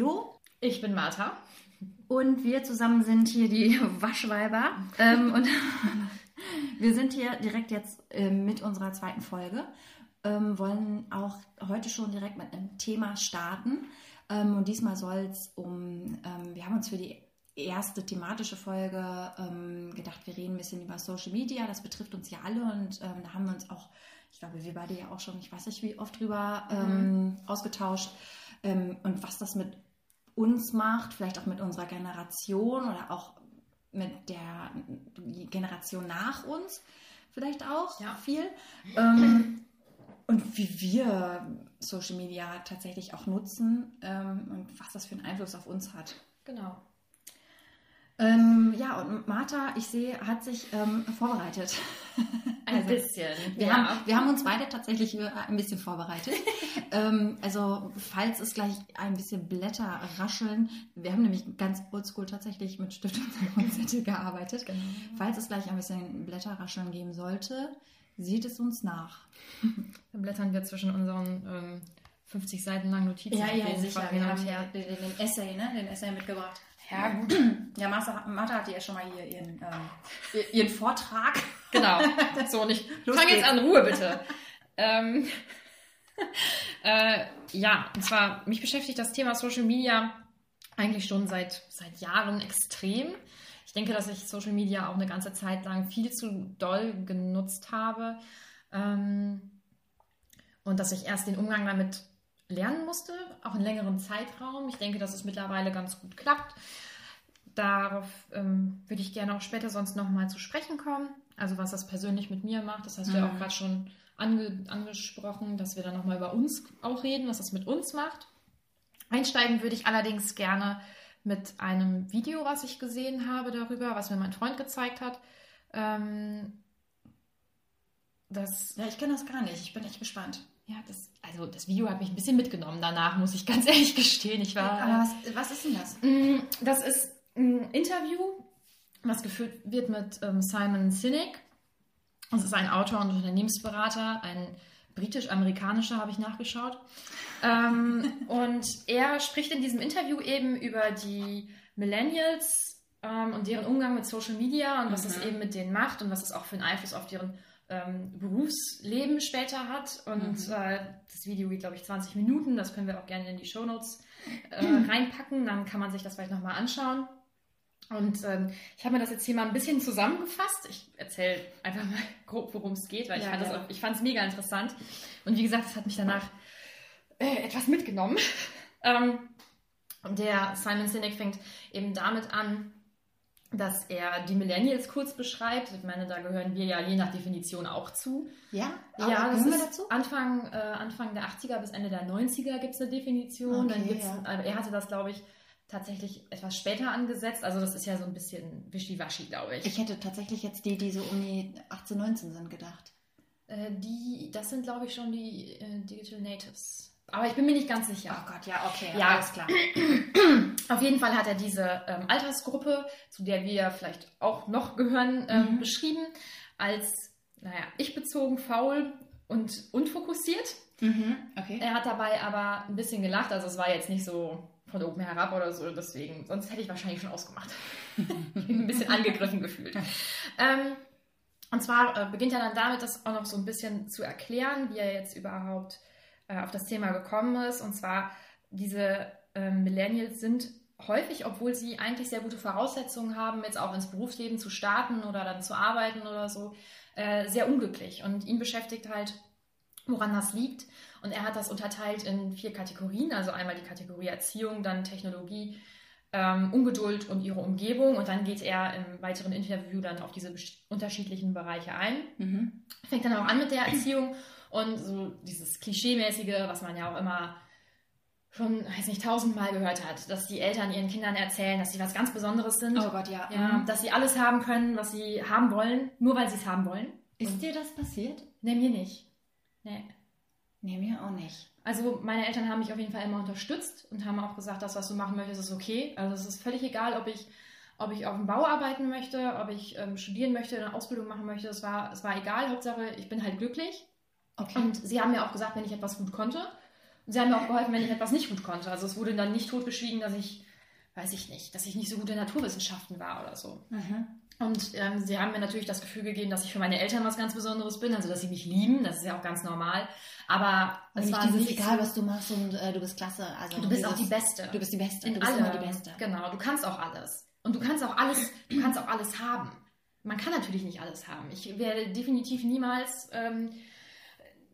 Lilo. Ich bin Martha. Und wir zusammen sind hier die Waschweiber. ähm, und wir sind hier direkt jetzt äh, mit unserer zweiten Folge. Ähm, wollen auch heute schon direkt mit einem Thema starten. Ähm, und diesmal soll es um, ähm, wir haben uns für die erste thematische Folge ähm, gedacht, wir reden ein bisschen über Social Media. Das betrifft uns ja alle und ähm, da haben wir uns auch, ich glaube, wir beide ja auch schon, ich weiß nicht wie oft drüber mhm. ausgetauscht. und was das mit uns macht, vielleicht auch mit unserer Generation oder auch mit der Generation nach uns vielleicht auch ja. viel. Ähm, und wie wir Social Media tatsächlich auch nutzen ähm, und was das für einen Einfluss auf uns hat. Genau. Ähm, ja, und Martha, ich sehe, hat sich ähm, vorbereitet. Ein also, bisschen. Wir, ja. haben, wir haben uns beide tatsächlich äh, ein bisschen vorbereitet. ähm, also, falls es gleich ein bisschen Blätter rascheln, wir haben nämlich ganz oldschool tatsächlich mit Stift und Zettel gearbeitet. Genau. Falls es gleich ein bisschen Blätter rascheln geben sollte, sieht es uns nach. Dann blättern wir zwischen unseren ähm, 50 Seiten langen Notizen. Ja, ja, sicher. Wir haben ja den, den Essay, ne? Den Essay mitgebracht. Ja, gut. Ja, Martha, Martha hatte ja schon mal hier ihren, ähm, ihren Vortrag. Genau. So, und ich fange jetzt an, Ruhe bitte. ähm, äh, ja, und zwar, mich beschäftigt das Thema Social Media eigentlich schon seit, seit Jahren extrem. Ich denke, dass ich Social Media auch eine ganze Zeit lang viel zu doll genutzt habe. Ähm, und dass ich erst den Umgang damit lernen musste, auch in längeren Zeitraum. Ich denke, dass es mittlerweile ganz gut klappt. Darauf ähm, würde ich gerne auch später sonst nochmal zu sprechen kommen. Also was das persönlich mit mir macht, das hast mhm. du ja auch mhm. gerade schon ange angesprochen, dass wir dann nochmal über uns auch reden, was das mit uns macht. Einsteigen würde ich allerdings gerne mit einem Video, was ich gesehen habe darüber, was mir mein Freund gezeigt hat. Ähm, das, ja, ich kenne das gar nicht. Ich bin echt gespannt. Ja, das, also das Video hat mich ein bisschen mitgenommen danach, muss ich ganz ehrlich gestehen. Ich war. Aber was, was ist denn das? Mm, das ist ein Interview, was geführt wird mit ähm, Simon Sinek. Das ist ein Autor und Unternehmensberater, ein britisch-amerikanischer, habe ich nachgeschaut. Ähm, und er spricht in diesem Interview eben über die Millennials ähm, und deren Umgang mit Social Media und was mhm. das eben mit denen macht und was es auch für einen Einfluss auf deren ähm, Berufsleben später hat. Und mhm. äh, das Video geht, glaube ich, 20 Minuten. Das können wir auch gerne in die Shownotes äh, reinpacken. Dann kann man sich das vielleicht nochmal anschauen. Und ähm, ich habe mir das jetzt hier mal ein bisschen zusammengefasst. Ich erzähle einfach mal grob, worum es geht, weil ja, ich fand es ja. mega interessant. Und wie gesagt, es hat mich danach äh, etwas mitgenommen. ähm, der Simon Sinek fängt eben damit an, dass er die Millennials kurz beschreibt. Ich meine, da gehören wir ja je nach Definition auch zu. Ja, ja das ist dazu? Anfang, äh, Anfang der 80er bis Ende der 90er gibt es eine Definition. Okay, Dann gibt's, ja. also er hatte das, glaube ich, tatsächlich etwas später angesetzt. Also das ist ja so ein bisschen wischiwaschi, glaube ich. Ich hätte tatsächlich jetzt die, die so um die 18, 19 sind, gedacht. Äh, die, das sind, glaube ich, schon die äh, Digital Natives. Aber ich bin mir nicht ganz sicher. Oh Gott, ja, okay, ja, alles klar. Auf jeden Fall hat er diese ähm, Altersgruppe, zu der wir vielleicht auch noch gehören, ähm, mhm. beschrieben, als, naja, ich-bezogen, faul und unfokussiert. Mhm. Okay. Er hat dabei aber ein bisschen gelacht, also es war jetzt nicht so von oben herab oder so, deswegen, sonst hätte ich wahrscheinlich schon ausgemacht. ich bin ein bisschen angegriffen gefühlt. Ähm, und zwar äh, beginnt er dann damit, das auch noch so ein bisschen zu erklären, wie er jetzt überhaupt äh, auf das Thema gekommen ist. Und zwar, diese äh, Millennials sind häufig, obwohl sie eigentlich sehr gute Voraussetzungen haben, jetzt auch ins Berufsleben zu starten oder dann zu arbeiten oder so, äh, sehr unglücklich. Und ihn beschäftigt halt, woran das liegt. Und er hat das unterteilt in vier Kategorien. Also einmal die Kategorie Erziehung, dann Technologie, ähm, Ungeduld und ihre Umgebung. Und dann geht er im weiteren Interview dann auf diese unterschiedlichen Bereiche ein. Mhm. Fängt dann auch an mit der Erziehung und so dieses Klischeemäßige, was man ja auch immer schon, weiß nicht, tausendmal gehört hat, dass die Eltern ihren Kindern erzählen, dass sie was ganz Besonderes sind. Oh Gott, ja. ja mhm. Dass sie alles haben können, was sie haben wollen, nur weil sie es haben wollen. Ist Und dir das passiert? Nee, mir nicht. Nee. Nee, mir auch nicht. Also meine Eltern haben mich auf jeden Fall immer unterstützt und haben auch gesagt, das, was du machen möchtest, ist okay. Also es ist völlig egal, ob ich, ob ich auf dem Bau arbeiten möchte, ob ich ähm, studieren möchte, eine Ausbildung machen möchte. Es war, es war egal. Hauptsache, ich bin halt glücklich. Okay. Und sie haben mir auch gesagt, wenn ich etwas gut konnte, sie haben mir auch geholfen, wenn ich etwas nicht gut konnte. Also es wurde dann nicht totgeschwiegen, dass ich, weiß ich nicht, dass ich nicht so gut in Naturwissenschaften war oder so. Mhm. Und ähm, sie haben mir natürlich das Gefühl gegeben, dass ich für meine Eltern was ganz Besonderes bin, also dass sie mich lieben, das ist ja auch ganz normal. Aber es war dieses, nicht egal was du machst und äh, du bist klasse. Also du bist auch die dieses- Beste. Du bist die Beste. in du bist allem. immer die Beste. Genau, du kannst auch alles. Und du kannst auch alles, du kannst auch alles haben. Man kann natürlich nicht alles haben. Ich werde definitiv niemals ähm,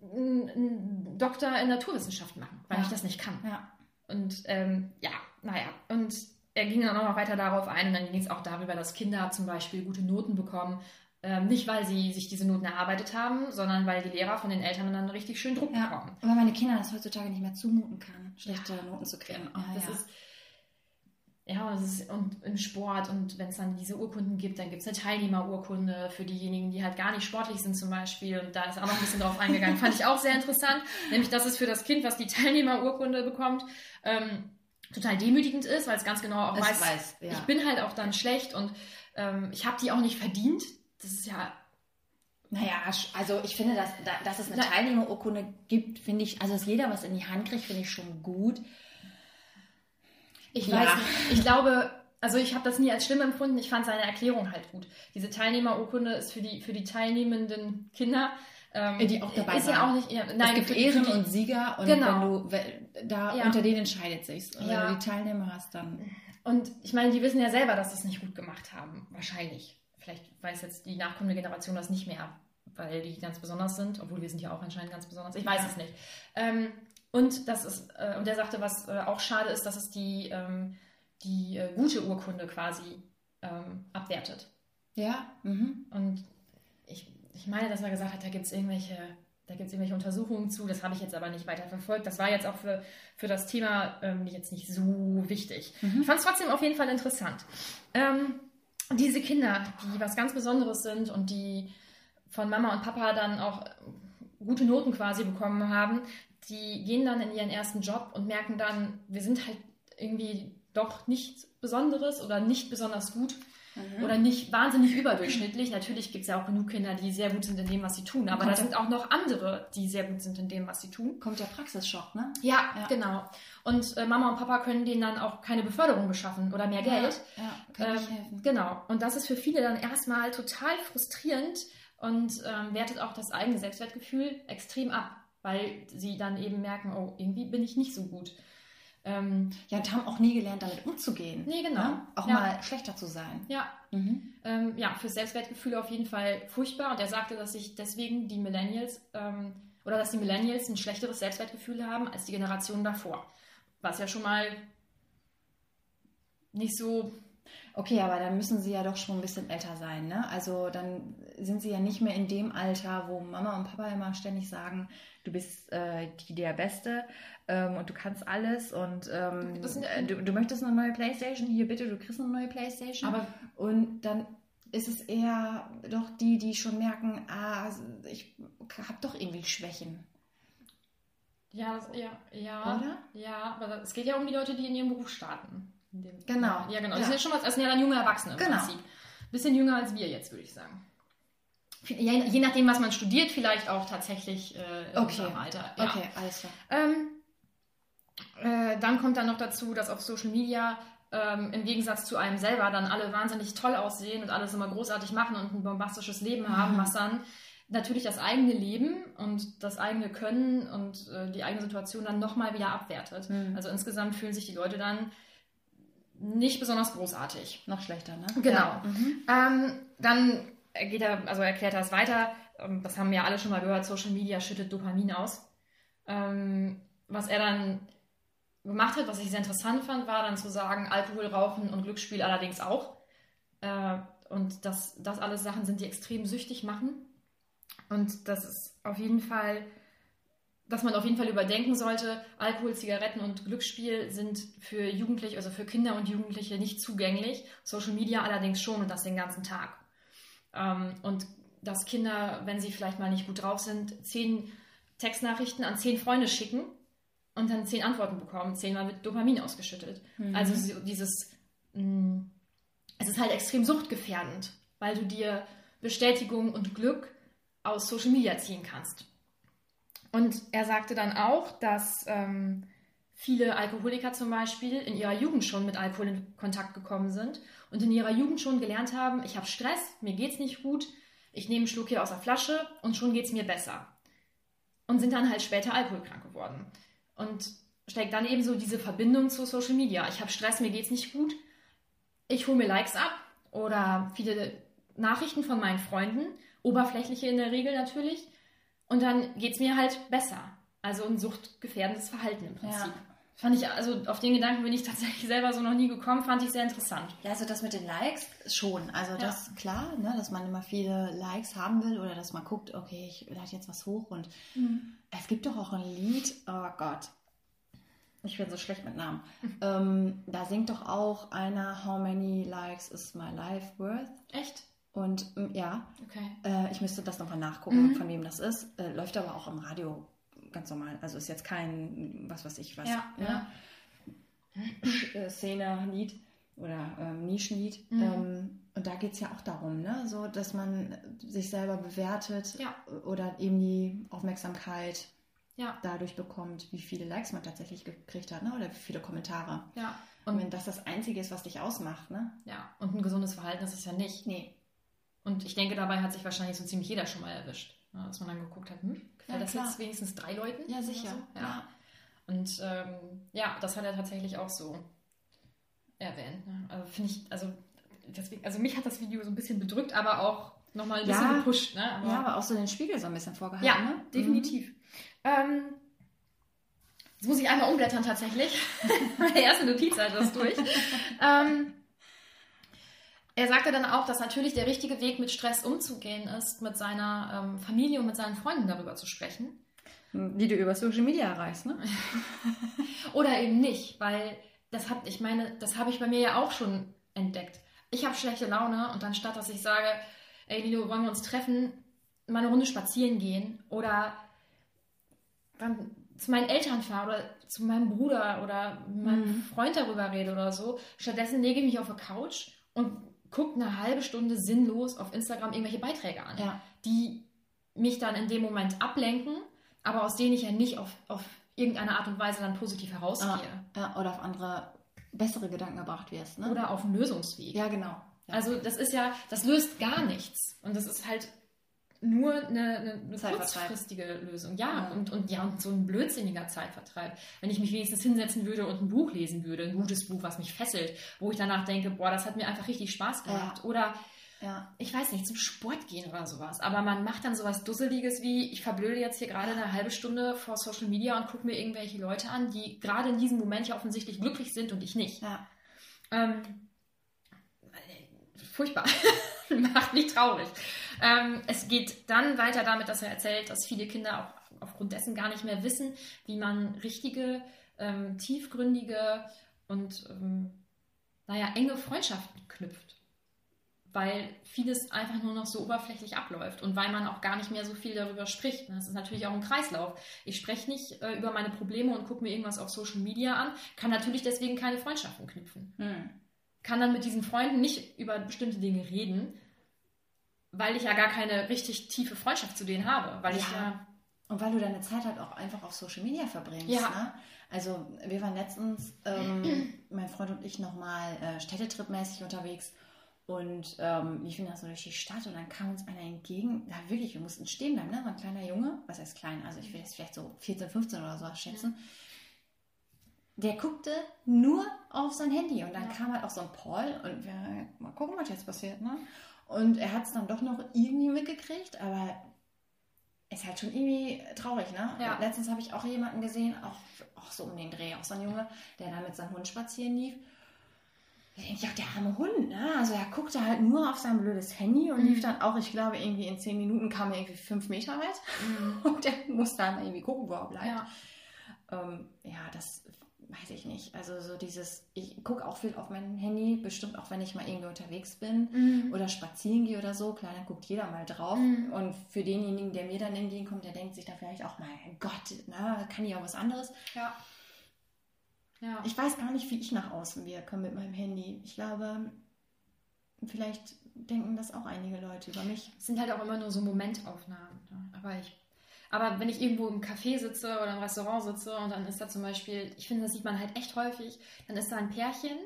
einen Doktor in Naturwissenschaften machen, weil Ja. ich das nicht kann. Ja. Und ähm, ja, naja. Und er ging dann auch noch weiter darauf ein und dann ging es auch darüber, dass Kinder zum Beispiel gute Noten bekommen. Ähm, nicht, weil sie sich diese Noten erarbeitet haben, sondern weil die Lehrer von den Eltern dann richtig schön Druck Ja, bekommen. weil meine Kinder das heutzutage nicht mehr zumuten kann, schlechte Noten zu kriegen. Ja, das ja. ist ja, ist, und im Sport und wenn es dann diese Urkunden gibt, dann gibt es eine Teilnehmerurkunde für diejenigen, die halt gar nicht sportlich sind zum Beispiel. Und da ist auch noch ein bisschen drauf eingegangen. Fand ich auch sehr interessant. Nämlich, dass es für das Kind, was die Teilnehmerurkunde bekommt, ähm, total demütigend ist, weil es ganz genau auch Es weiß, weiß, ja. ich bin halt auch dann schlecht und ähm, ich habe die auch nicht verdient. Das ist ja Naja, also ich finde, dass, da- dass es eine Teilnehmerurkunde gibt, finde ich, also dass jeder was in die Hand kriegt, finde ich schon gut. Ich Ja. weiß nicht. Ich glaube, also ich habe das nie als schlimm empfunden. Ich fand seine Erklärung halt gut. Diese Teilnehmerurkunde ist für die, für die teilnehmenden Kinder. Ähm, Die auch dabei ist ja waren. auch nicht. Ja, nein, es gibt für- für Ehren die- und Sieger und Genau. wenn du da Ja. unter denen entscheidet Ja. Wenn du die Teilnehmer hast, dann. Und ich meine, die wissen ja selber, dass sie es nicht gut gemacht haben. Wahrscheinlich. Vielleicht weiß jetzt die nachkommende Generation das nicht mehr, weil die ganz besonders sind, obwohl wir sind ja auch anscheinend ganz besonders. Ich weiß Ja. es nicht. Ähm, und das ist, äh, und der sagte, was äh, auch schade ist, dass es die, ähm, die äh, gute Urkunde quasi ähm, abwertet. Ja. Mhm. Und ich, ich meine, dass er gesagt hat, da gibt es irgendwelche, da gibt's irgendwelche Untersuchungen zu. Das habe ich jetzt aber nicht weiter verfolgt. Das war jetzt auch für, für das Thema ähm, jetzt nicht so wichtig. Mhm. Ich fand es trotzdem auf jeden Fall interessant. Ähm, diese Kinder, die was ganz Besonderes sind und die von Mama und Papa dann auch gute Noten quasi bekommen haben, die gehen dann in ihren ersten Job und merken dann, wir sind halt irgendwie doch nichts Besonderes oder nicht besonders gut Mhm. oder nicht wahnsinnig überdurchschnittlich. Natürlich gibt es ja auch genug Kinder, die sehr gut sind in dem, was sie tun, aber da sind auch noch andere, die sehr gut sind in dem, was sie tun. Kommt der Praxisschock, ne? Ja, Ja. genau. Und äh, Mama und Papa können denen dann auch keine Beförderung beschaffen oder mehr Geld. Ja, ja kann Ähm, helfen. Genau. Und das ist für viele dann erstmal total frustrierend und ähm, wertet auch das eigene Selbstwertgefühl extrem ab, weil sie dann eben merken, oh, irgendwie bin ich nicht so gut. Ähm, Ja, und haben auch nie gelernt, damit umzugehen. Nee, genau. Ne? Auch Ja. mal schlechter zu sein. ja, Mhm. ähm, ja, für Selbstwertgefühl auf jeden Fall furchtbar. Und er sagte, dass sich deswegen die Millennials ähm, oder dass die Millennials ein schlechteres Selbstwertgefühl haben als die Generation davor. Was ja schon mal nicht so. Okay, aber dann müssen sie ja doch schon ein bisschen älter sein, ne? Also dann sind sie ja nicht mehr in dem Alter, wo Mama und Papa immer ständig sagen, du bist äh, die der Beste ähm, und du kannst alles und ähm, sind- äh, du, du möchtest eine neue Playstation, hier bitte, du kriegst eine neue Playstation. Aber und dann ist es eher doch die, die schon merken, ah, ich habe doch irgendwie Schwächen, ja, das- ja, ja. oder? Ja, aber es geht ja um die Leute, die in ihrem Beruf starten. Genau. Ja, genau. Ja. Das sind ja schon was, das sind ja dann junge Erwachsene im Genau. Prinzip. Bisschen jünger als wir jetzt, würde ich sagen. Je, je nachdem, was man studiert, vielleicht auch tatsächlich äh, Okay. unserem Alter. Ja. Okay, alles klar. Ähm, äh, dann kommt dann noch dazu, dass auf Social Media ähm, im Gegensatz zu einem selber dann alle wahnsinnig toll aussehen und alles immer großartig machen und ein bombastisches Leben haben, Mhm. was dann natürlich das eigene Leben und das eigene Können und äh, die eigene Situation dann nochmal wieder abwertet. Mhm. Also insgesamt fühlen sich die Leute dann nicht besonders großartig. Noch schlechter, ne? Genau. Ja. Mhm. Ähm, dann geht er, also erklärt er es weiter. Ähm, Das haben wir alle schon mal gehört. Social Media schüttet Dopamin aus. Ähm, was er dann gemacht hat, was ich sehr interessant fand, war dann zu sagen, Alkohol, Rauchen und Glücksspiel allerdings auch. Äh, und dass das alles Sachen sind, die extrem süchtig machen. Und das ist auf jeden Fall, dass man auf jeden Fall überdenken sollte, Alkohol, Zigaretten und Glücksspiel sind für Jugendliche, also für Kinder und Jugendliche nicht zugänglich. Social Media allerdings schon und das den ganzen Tag. Ähm, und dass Kinder, wenn sie vielleicht mal nicht gut drauf sind, zehn Textnachrichten an zehn Freunde schicken und dann zehn Antworten bekommen. Zehnmal wird Dopamin ausgeschüttet. Mhm. Also so dieses, mh, es ist halt extrem suchtgefährdend, weil du dir Bestätigung und Glück aus Social Media ziehen kannst. Und er sagte dann auch, dass ähm, viele Alkoholiker zum Beispiel in ihrer Jugend schon mit Alkohol in Kontakt gekommen sind und in ihrer Jugend schon gelernt haben, ich habe Stress, mir geht's nicht gut, ich nehme einen Schluck hier aus der Flasche und schon geht's mir besser. Und sind dann halt später alkoholkrank geworden. Und steckt dann eben so diese Verbindung zu Social Media. Ich habe Stress, mir geht's nicht gut, ich hole mir Likes ab oder viele Nachrichten von meinen Freunden, oberflächliche in der Regel natürlich, und dann geht's mir halt besser. Also ein suchtgefährdendes Verhalten im Prinzip. Ja. Fand ich, also auf den Gedanken bin ich tatsächlich selber so noch nie gekommen, fand ich sehr interessant. Ja, also das mit den Likes schon. Also ja. das klar, ne, dass man immer viele Likes haben will oder dass man guckt, okay, ich lade jetzt was hoch und mhm. es gibt doch auch ein Lied, oh Gott, ich bin so schlecht mit Namen. ähm, da singt doch auch einer How many likes is my life worth? Echt? Und ja, okay. Äh, ich müsste das nochmal nachgucken, mhm. von wem das ist. Äh, läuft aber auch im Radio ganz normal. Also ist jetzt kein, was weiß ich, was. Ja, ne? ja. Äh, Szene-Lied oder ähm, Nischenlied. Mhm. Ähm, und da geht es ja auch darum, ne? so, dass man sich selber bewertet ja. oder eben die Aufmerksamkeit ja. dadurch bekommt, wie viele Likes man tatsächlich gekriegt hat ne? oder wie viele Kommentare. Ja. Und, und wenn das das Einzige ist, was dich ausmacht. Ne? Ja, und ein gesundes Verhalten ist es ja nicht. Nee. Und ich denke, dabei hat sich wahrscheinlich so ziemlich jeder schon mal erwischt. Ne? Dass man dann geguckt hat, hm, gefällt ja, das klar. jetzt wenigstens drei Leuten? Ja, sicher. So? Ja. ja. Und ähm, ja, das hat er tatsächlich auch so erwähnt. Ne? Also finde ich, also deswegen, also mich hat das Video so ein bisschen bedrückt, aber auch nochmal ein bisschen gepusht. Ne? Aber, ja, aber auch so den Spiegel so ein bisschen vorgehalten. Ja, ne? definitiv. Mhm. Ähm, jetzt muss ich einmal umblättern tatsächlich. Meine erste Notizseite ist durch. ähm, er sagte dann auch, dass natürlich der richtige Weg, mit Stress umzugehen, ist, mit seiner ähm, Familie und mit seinen Freunden darüber zu sprechen. Die du über Social Media erreichst, ne? Oder eben nicht, weil das hat, ich meine, das habe ich bei mir ja auch schon entdeckt. Ich habe schlechte Laune und anstatt, dass ich sage, ey Lilo, wollen wir uns treffen, mal eine Runde spazieren gehen oder dann zu meinen Eltern fahre oder zu meinem Bruder oder meinem mhm. Freund darüber rede oder so. Stattdessen lege ich mich auf eine Couch und gucke eine halbe Stunde sinnlos auf Instagram irgendwelche Beiträge an, ja. die mich dann in dem Moment ablenken, aber aus denen ich ja nicht auf, auf irgendeine Art und Weise dann positiv herausgehe. Ah, ja, oder auf andere bessere Gedanken gebracht wirst. Ne? Oder auf einen Lösungsweg. Ja, genau. Ja. Also das ist ja, das löst gar nichts. Und das ist halt nur eine, eine, eine kurzfristige Lösung. Ja, ja, Und, und ja, und so ein blödsinniger Zeitvertreib. Wenn ich mich wenigstens hinsetzen würde und ein Buch lesen würde, ein gutes Buch, was mich fesselt, wo ich danach denke, boah, das hat mir einfach richtig Spaß gemacht. Ja. Oder ja. ich weiß nicht, zum Sport gehen oder sowas. Aber man macht dann sowas Dusseliges wie, ich verblöde jetzt hier gerade eine halbe Stunde vor Social Media und gucke mir irgendwelche Leute an, die gerade in diesem Moment ja offensichtlich glücklich sind und ich nicht. Ja. Ähm, furchtbar. Macht mich traurig. Ähm, es geht dann weiter damit, dass er erzählt, dass viele Kinder auch aufgrund dessen gar nicht mehr wissen, wie man richtige, ähm, tiefgründige und ähm, naja, enge Freundschaften knüpft. Weil vieles einfach nur noch so oberflächlich abläuft und weil man auch gar nicht mehr so viel darüber spricht. Das ist natürlich auch ein Kreislauf. Ich spreche nicht äh, über meine Probleme und gucke mir irgendwas auf Social Media an, kann natürlich deswegen keine Freundschaften knüpfen. Hm. Kann dann mit diesen Freunden nicht über bestimmte Dinge reden, weil ich ja gar keine richtig tiefe Freundschaft zu denen habe. Weil ja. ich ja. Und weil du deine Zeit halt auch einfach auf Social Media verbringst. Ja. Ne? Also wir waren letztens, ähm, mein Freund und ich, nochmal äh, städtetripmäßig unterwegs und ähm, liefen da so durch die Stadt und dann kam uns einer entgegen. Ja, wirklich, wir mussten stehen bleiben, ne? So ein kleiner Junge, was heißt klein, also ich will jetzt vielleicht so 14, 15 oder so schätzen. Der guckte nur auf sein Handy und dann ja. kam halt auch so ein Paul und wir mal gucken, was jetzt passiert, ne? Und er hat es dann doch noch irgendwie mitgekriegt, aber ist halt schon irgendwie traurig, ne? Ja. Letztens habe ich auch jemanden gesehen, auch, auch so um den Dreh, auch so ein Junge, der da mit seinem Hund spazieren lief. Da denke ich auch, der arme Hund, ne? Also er guckte halt nur auf sein blödes Handy und mhm. lief dann auch, ich glaube, irgendwie in zehn Minuten kam er irgendwie fünf Meter weit. Mhm. Und der muss dann irgendwie gucken, wo er bleibt. Ja, ähm, ja das weiß ich nicht. Also so dieses, ich gucke auch viel auf mein Handy, bestimmt auch wenn ich mal irgendwie unterwegs bin mhm. oder spazieren gehe oder so. Klar, dann guckt jeder mal drauf. Mhm. Und für denjenigen, der mir dann entgegenkommt, der denkt sich da vielleicht auch, mein Gott, na, kann ich auch was anderes. Ja. Ja. Ich weiß gar nicht, wie ich nach außen wirke mit meinem Handy. Ich glaube, vielleicht denken das auch einige Leute über mich. Es sind halt auch immer nur so Momentaufnahmen. Ne? Aber ich Aber wenn ich irgendwo im Café sitze oder im Restaurant sitze und dann ist da zum Beispiel, ich finde, das sieht man halt echt häufig, dann ist da ein Pärchen,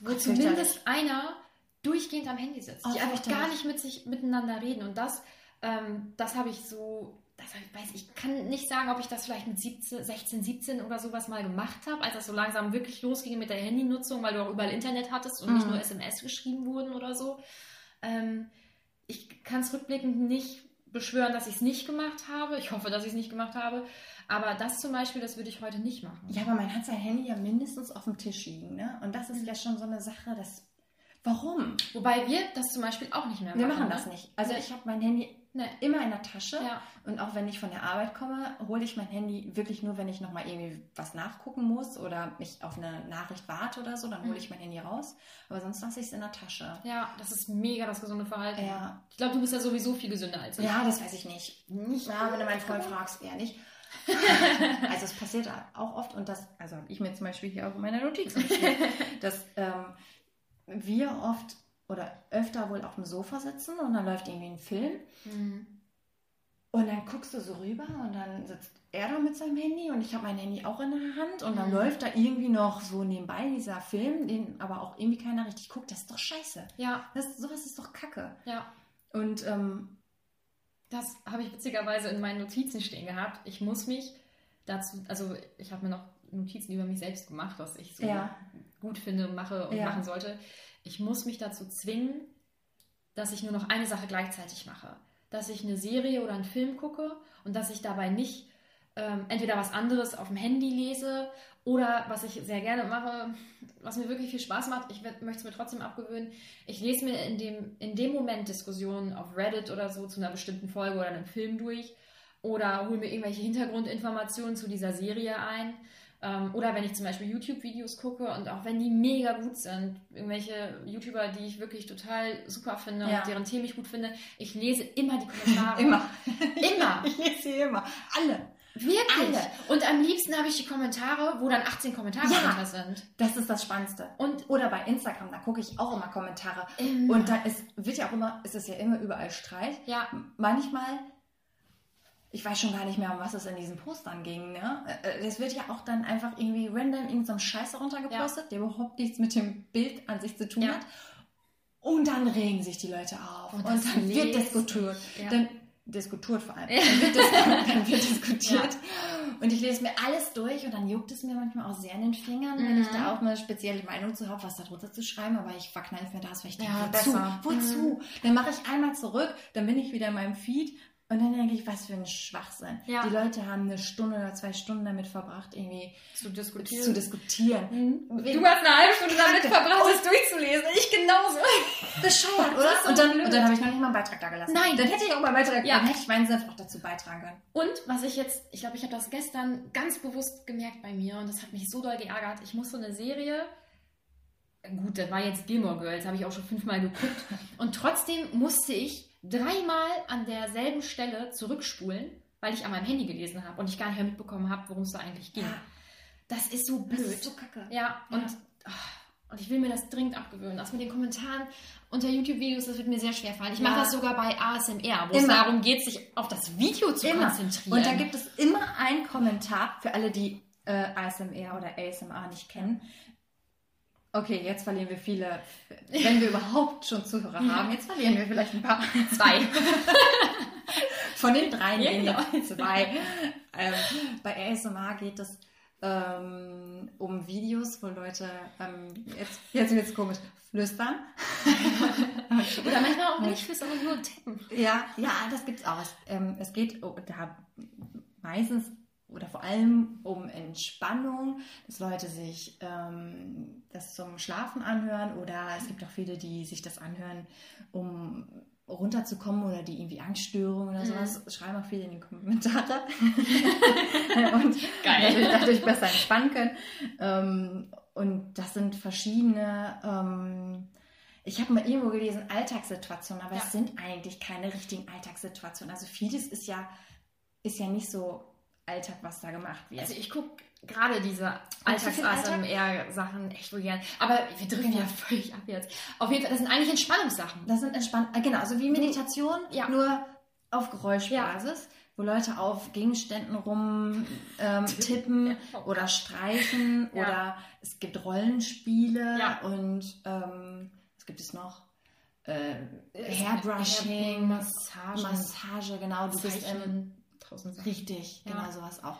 wo Gott, zumindest einer durchgehend am Handy sitzt, Oh, die einfach gar nicht mit sich miteinander reden. Und das, ähm, das habe ich so, das hab ich, weiß ich kann nicht sagen, ob ich das vielleicht mit 17, 16, 17 oder sowas mal gemacht habe, als das so langsam wirklich losging mit der Handynutzung, weil du auch überall Internet hattest und nicht Mhm. nur SMS geschrieben wurden oder so. Ähm, ich kann es rückblickend nicht beschwören, dass ich es nicht gemacht habe. Ich hoffe, dass ich es nicht gemacht habe. Aber das zum Beispiel, das würde ich heute nicht machen. Ja, aber man hat sein Handy ja mindestens auf dem Tisch liegen, ne? Und das ist Mhm. ja schon so eine Sache, das. Warum? Wobei wir das zum Beispiel auch nicht mehr machen. Wir machen ne? das nicht. Also ich habe mein Handy Nee. immer in der Tasche. Ja. Und auch wenn ich von der Arbeit komme, hole ich mein Handy wirklich nur, wenn ich nochmal irgendwie was nachgucken muss oder mich auf eine Nachricht warte oder so, dann hole Mhm. ich mein Handy raus. Aber sonst lasse ich es in der Tasche. Ja, das ist mega das gesunde Verhalten. Ja. Ich glaube, du bist ja sowieso viel gesünder als ich. Ja, das weiß ich nicht. Nicht. Ja, wenn du meinen Freund fragst, eher nicht. also es passiert auch oft und das, also habe ich mir zum Beispiel hier auch in meiner geschrieben, dass ähm, wir oft oder öfter wohl auf dem Sofa sitzen und dann läuft irgendwie ein Film Mhm. und dann guckst du so rüber und dann sitzt er da mit seinem Handy und ich habe mein Handy auch in der Hand und dann Mhm. läuft da irgendwie noch so nebenbei dieser Film, den aber auch irgendwie keiner richtig guckt. Das ist doch scheiße. Ja, Das, sowas ist doch Kacke. ja. Und ähm, Das habe ich witzigerweise in meinen Notizen stehen gehabt. Ich muss mich dazu, also ich habe mir noch Notizen über mich selbst gemacht, was ich so Ja. Gut finde, mache und Ja. machen sollte. Ich muss mich dazu zwingen, dass ich nur noch eine Sache gleichzeitig mache. Dass ich eine Serie oder einen Film gucke und dass ich dabei nicht ähm, entweder was anderes auf dem Handy lese oder was ich sehr gerne mache, was mir wirklich viel Spaß macht, ich möchte es mir trotzdem abgewöhnen, ich lese mir in dem, in dem Moment Diskussionen auf Reddit oder so zu einer bestimmten Folge oder einem Film durch oder hole mir irgendwelche Hintergrundinformationen zu dieser Serie ein. Ähm, oder wenn ich zum Beispiel YouTube-Videos gucke und auch wenn die mega gut sind, irgendwelche YouTuber, die ich wirklich total super finde Ja. und deren Themen ich gut finde, ich lese immer die Kommentare. immer. Immer. Ich lese sie immer. Alle. Wirklich. Alle. Und am liebsten habe ich die Kommentare, wo dann 18 Kommentare Ja. drunter sind. Das ist das Spannendste. Und Oder bei Instagram, da gucke ich auch immer Kommentare. Immer. Und da ist, wird ja auch immer, ist es ja immer überall Streit. ja, Manchmal, ich weiß schon gar nicht mehr, um was es in diesen Postern ging. Ne? Äh, Es wird ja auch dann einfach irgendwie random irgendein so Scheiß runtergepostet, der überhaupt nichts mit dem Bild an sich zu tun Ja. hat. Und dann regen sich die Leute auf. Und Und, das dann wird diskutiert. Ja. Dann diskutiert vor allem. Ja. Dann, wird dann wird diskutiert. Und ich lese mir alles durch und dann juckt es mir manchmal auch sehr in den Fingern, wenn ich Mhm. da auch eine spezielle Meinung zu habe, was da drunter zu schreiben. Aber ich verkneife mir das, weil ich denke, Ja, wozu? besser. Wozu? Dann mache ich einmal zurück, dann bin ich wieder in meinem Feed und dann denke ich, was für ein Schwachsinn. Ja. Die Leute haben eine Stunde oder zwei Stunden damit verbracht, irgendwie zu diskutieren. zu diskutieren. Du hast eine halbe Stunde damit verbracht, es durchzulesen. Ich genauso. Bescheuert, Das oder? so und dann, blöd. und dann habe ich noch nicht mal einen Beitrag da gelassen. Nein. Dann hätte ich auch mal einen Beitrag, Ja. dann hätte ich meinen Senf auch dazu beitragen können. Und was ich jetzt, ich glaube, ich habe das gestern ganz bewusst gemerkt bei mir und das hat mich so doll geärgert. Ich musste eine Serie, gut, das war jetzt Gilmore Girls, habe ich auch schon fünfmal geguckt. Und trotzdem musste ich dreimal an derselben Stelle zurückspulen, weil ich an meinem Handy gelesen habe und ich gar nicht mehr mitbekommen habe, worum es da eigentlich ging. Ja. Das ist so blöd. Das ist so kacke. Ja, und, Ja. ah, und ich will mir das dringend abgewöhnen. Das mit den Kommentaren unter YouTube-Videos, das wird mir sehr schwer fallen. Ich Ja. mache das sogar bei ASMR, wo es Immer. darum geht, sich auf das Video zu Immer. konzentrieren. Und da gibt es immer einen Kommentar für alle, die äh, ASMR oder ASMR nicht kennen. Okay, jetzt verlieren wir viele, wenn wir überhaupt schon Zuhörer haben, jetzt verlieren wir vielleicht ein paar. zwei. Von den dreien Ja, genau. zwei. Ähm, bei ASMR geht es ähm, um Videos, wo Leute, ähm, jetzt, jetzt wird es komisch, flüstern. Oder manchmal auch nicht fürs aber nur tippen. Ja, ja, das gibt's auch. Es, ähm, es geht oh, da meistens oder vor allem um Entspannung, dass Leute sich ähm, das zum Schlafen anhören oder es gibt auch viele, die sich das anhören, um runterzukommen oder die irgendwie Angststörungen oder sowas, schreiben auch viele in die Kommentare und Geil. dadurch, dadurch besser entspannen können. Ähm, und das sind verschiedene ähm, ich habe mal irgendwo gelesen, Alltagssituationen, aber Ja. es sind eigentlich keine richtigen Alltagssituationen. Also vieles ist ja, ist ja nicht so Alltag, was da gemacht wird. Also ich gucke gerade diese? Alltags-ASMR-Sachen echt wohl gern. Aber wir Genau. ja völlig ab jetzt. Auf jeden Fall, das sind eigentlich Entspannungssachen. das sind entspannt, äh, genau, also wie Meditation, Ja. nur auf Geräuschbasis. wo Leute auf Gegenständen rum ähm, tippen oder streichen Ja. oder es gibt Rollenspiele Ja. und ähm, was gibt es noch? Äh, Es- Hairbrushing, Massagen, Massage, genau. Du bist ähm, Tausend Sachen. richtig, Ja. genau sowas auch.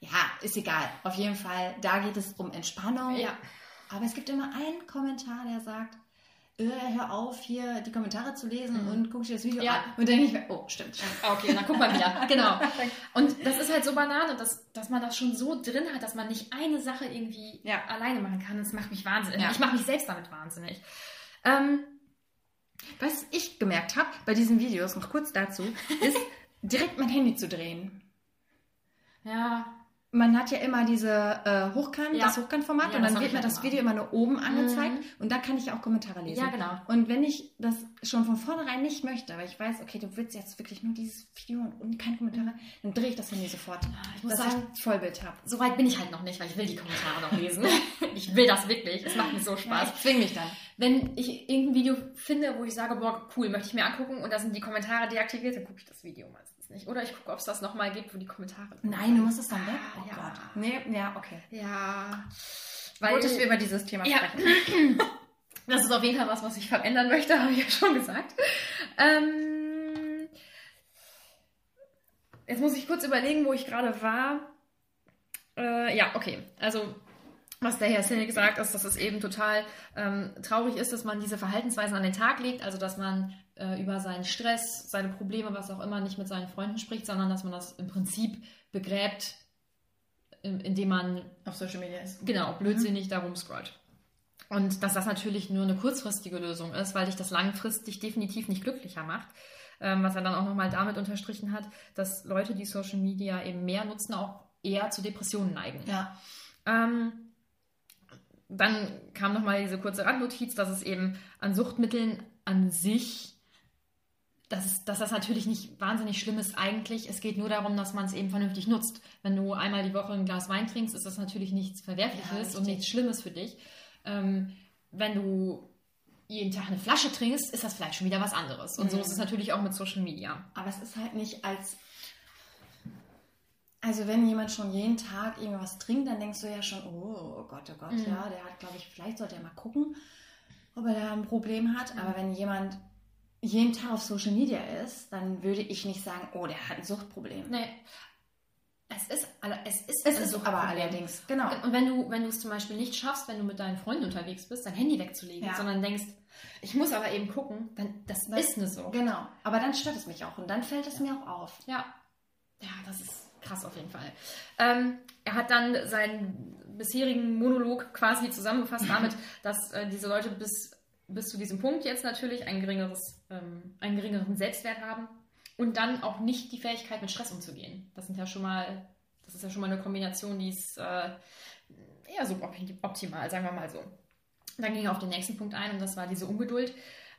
Ja, ist egal. Auf jeden Fall, da geht es um Entspannung. Ja. Aber es gibt immer einen Kommentar, der sagt, äh, hör auf, hier die Kommentare zu lesen Mhm. und guck dir das Video Ja. an. Und dann denke ich oh, stimmt. Okay, dann guck mal wieder. Genau. Und das ist halt so Banane, dass, dass man das schon so drin hat, dass man nicht eine Sache irgendwie Ja. alleine machen kann. Das macht mich wahnsinnig. Ja. Ich mache mich selbst damit wahnsinnig. Ähm, Was ich gemerkt habe bei diesen Videos, noch kurz dazu, ist direkt mein Handy zu drehen. ja, Man hat ja immer diese äh, Hochkant, Ja. das Hochkantformat Ja, und dann wird mir das. Video immer nur oben angezeigt Mhm. und da kann ich ja auch Kommentare lesen. ja, genau. Und wenn ich das schon von vornherein nicht möchte, weil ich weiß, okay, du willst jetzt wirklich nur dieses Video und, und keine Kommentare, dann drehe ich das Handy sofort. Ich muss dass sagen, ich Vollbild habe. so weit bin ich halt noch nicht, weil ich will die Kommentare noch lesen. ich will das wirklich. Es macht mir so Spaß. ich zwinge mich dann. Wenn ich irgendein Video finde, wo ich sage, boah, cool, möchte ich mir angucken und da sind die Kommentare deaktiviert, dann gucke ich das Video meistens nicht. Oder ich gucke, ob es das nochmal gibt, wo die Kommentare Nein, du musst es dann weg. Ah, Oh ja. Gott. Nee, ja, okay. Ja. Gut, dass wir über dieses Thema Ja. Das ist auf jeden Fall was, was ich verändern möchte, habe ich ja schon gesagt. Ähm, jetzt muss ich kurz überlegen, wo ich gerade war. Äh, ja, okay. Also, was der Herr Sinek sagt, ist, dass es eben total ähm, traurig ist, dass man diese Verhaltensweisen an den Tag legt. Also, dass man äh, über seinen Stress, seine Probleme, was auch immer, nicht mit seinen Freunden spricht, sondern dass man das im Prinzip begräbt, in- indem man Auf Social Media ist. genau blödsinnig darum scrollt. Und dass das natürlich nur eine kurzfristige Lösung ist, weil dich das langfristig definitiv nicht glücklicher macht. Ähm, was er dann auch nochmal damit unterstrichen hat, dass Leute, die Social Media eben mehr nutzen, auch eher zu Depressionen neigen. Ja. Ähm, dann kam nochmal diese kurze Randnotiz, dass es eben an Suchtmitteln an sich, dass, dass das natürlich nicht wahnsinnig schlimm ist eigentlich. Es geht nur darum, dass man es eben vernünftig nutzt. Wenn du einmal die Woche ein Glas Wein trinkst, ist das natürlich nichts Verwerfliches Ja, und nichts Schlimmes für dich. Ähm, wenn du jeden Tag eine Flasche trinkst, ist das vielleicht schon wieder was anderes. Und so Mhm. ist es natürlich auch mit Social Media. Aber es ist halt nicht als. Also, wenn jemand schon jeden Tag irgendwas trinkt, dann denkst du ja schon, oh, Gott, oh Gott, Mhm. ja, der hat, glaube ich, vielleicht sollte er mal gucken, ob er da ein Problem hat. Mhm. Aber wenn jemand jeden Tag auf Social Media ist, dann würde ich nicht sagen, oh, der hat ein Suchtproblem. Nee. Es ist, es ist, Es ist aber Suchtproblem. allerdings, genau. Und wenn du, wenn du es zum Beispiel nicht schaffst, wenn du mit deinen Freunden unterwegs bist, dein Handy wegzulegen, Ja. sondern denkst, ich muss aber eben gucken, dann das Das- ist eine so. Genau. Aber dann stört es mich auch und dann fällt es mir auch auf. Ja. Ja, das ist krass auf jeden Fall. Ähm, er hat dann seinen bisherigen Monolog quasi zusammengefasst damit, dass äh, diese Leute bis, bis zu diesem Punkt jetzt natürlich ein geringeres, ähm, einen geringeren Selbstwert haben und dann auch nicht die Fähigkeit, mit Stress umzugehen. Das sind ja schon mal, das ist ja schon mal eine Kombination, die ist äh, eher so op- optimal, sagen wir mal so. Dann ging er auf den nächsten Punkt ein und das war diese Ungeduld.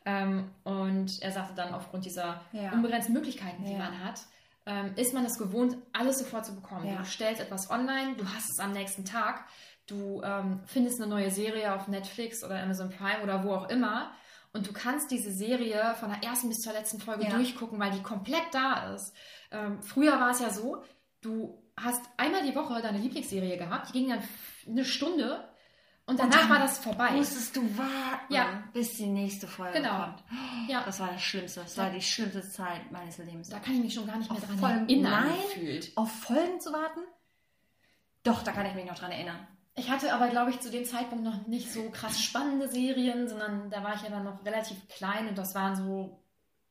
Ähm, und er sagte dann, aufgrund dieser Ja. unbegrenzten Möglichkeiten, die Ja. man hat, ähm, ist man es gewohnt, alles sofort zu bekommen. Ja. Du stellst etwas online, du hast es am nächsten Tag, du ähm, findest eine neue Serie auf Netflix oder Amazon Prime oder wo auch immer und du kannst diese Serie von der ersten bis zur letzten Folge Ja. durchgucken, weil die komplett da ist. Ähm, früher war es ja so, du hast einmal die Woche deine Lieblingsserie gehabt, die ging dann eine Stunde und Und danach dann war das vorbei. Musstest du warten, Ja. bis die nächste Folge Genau. kommt. Ja, Das war das Schlimmste. Das war die schlimmste Zeit meines Lebens. da kann ich mich schon gar nicht mehr Auf dran Folgen- erinnern. Nein. Gefühlt. Auf Folgen zu warten? Doch, da kann ich mich noch dran erinnern. Ich hatte aber, glaube ich, zu dem Zeitpunkt noch nicht so krass spannende Serien, sondern da war ich ja dann noch relativ klein und das waren so,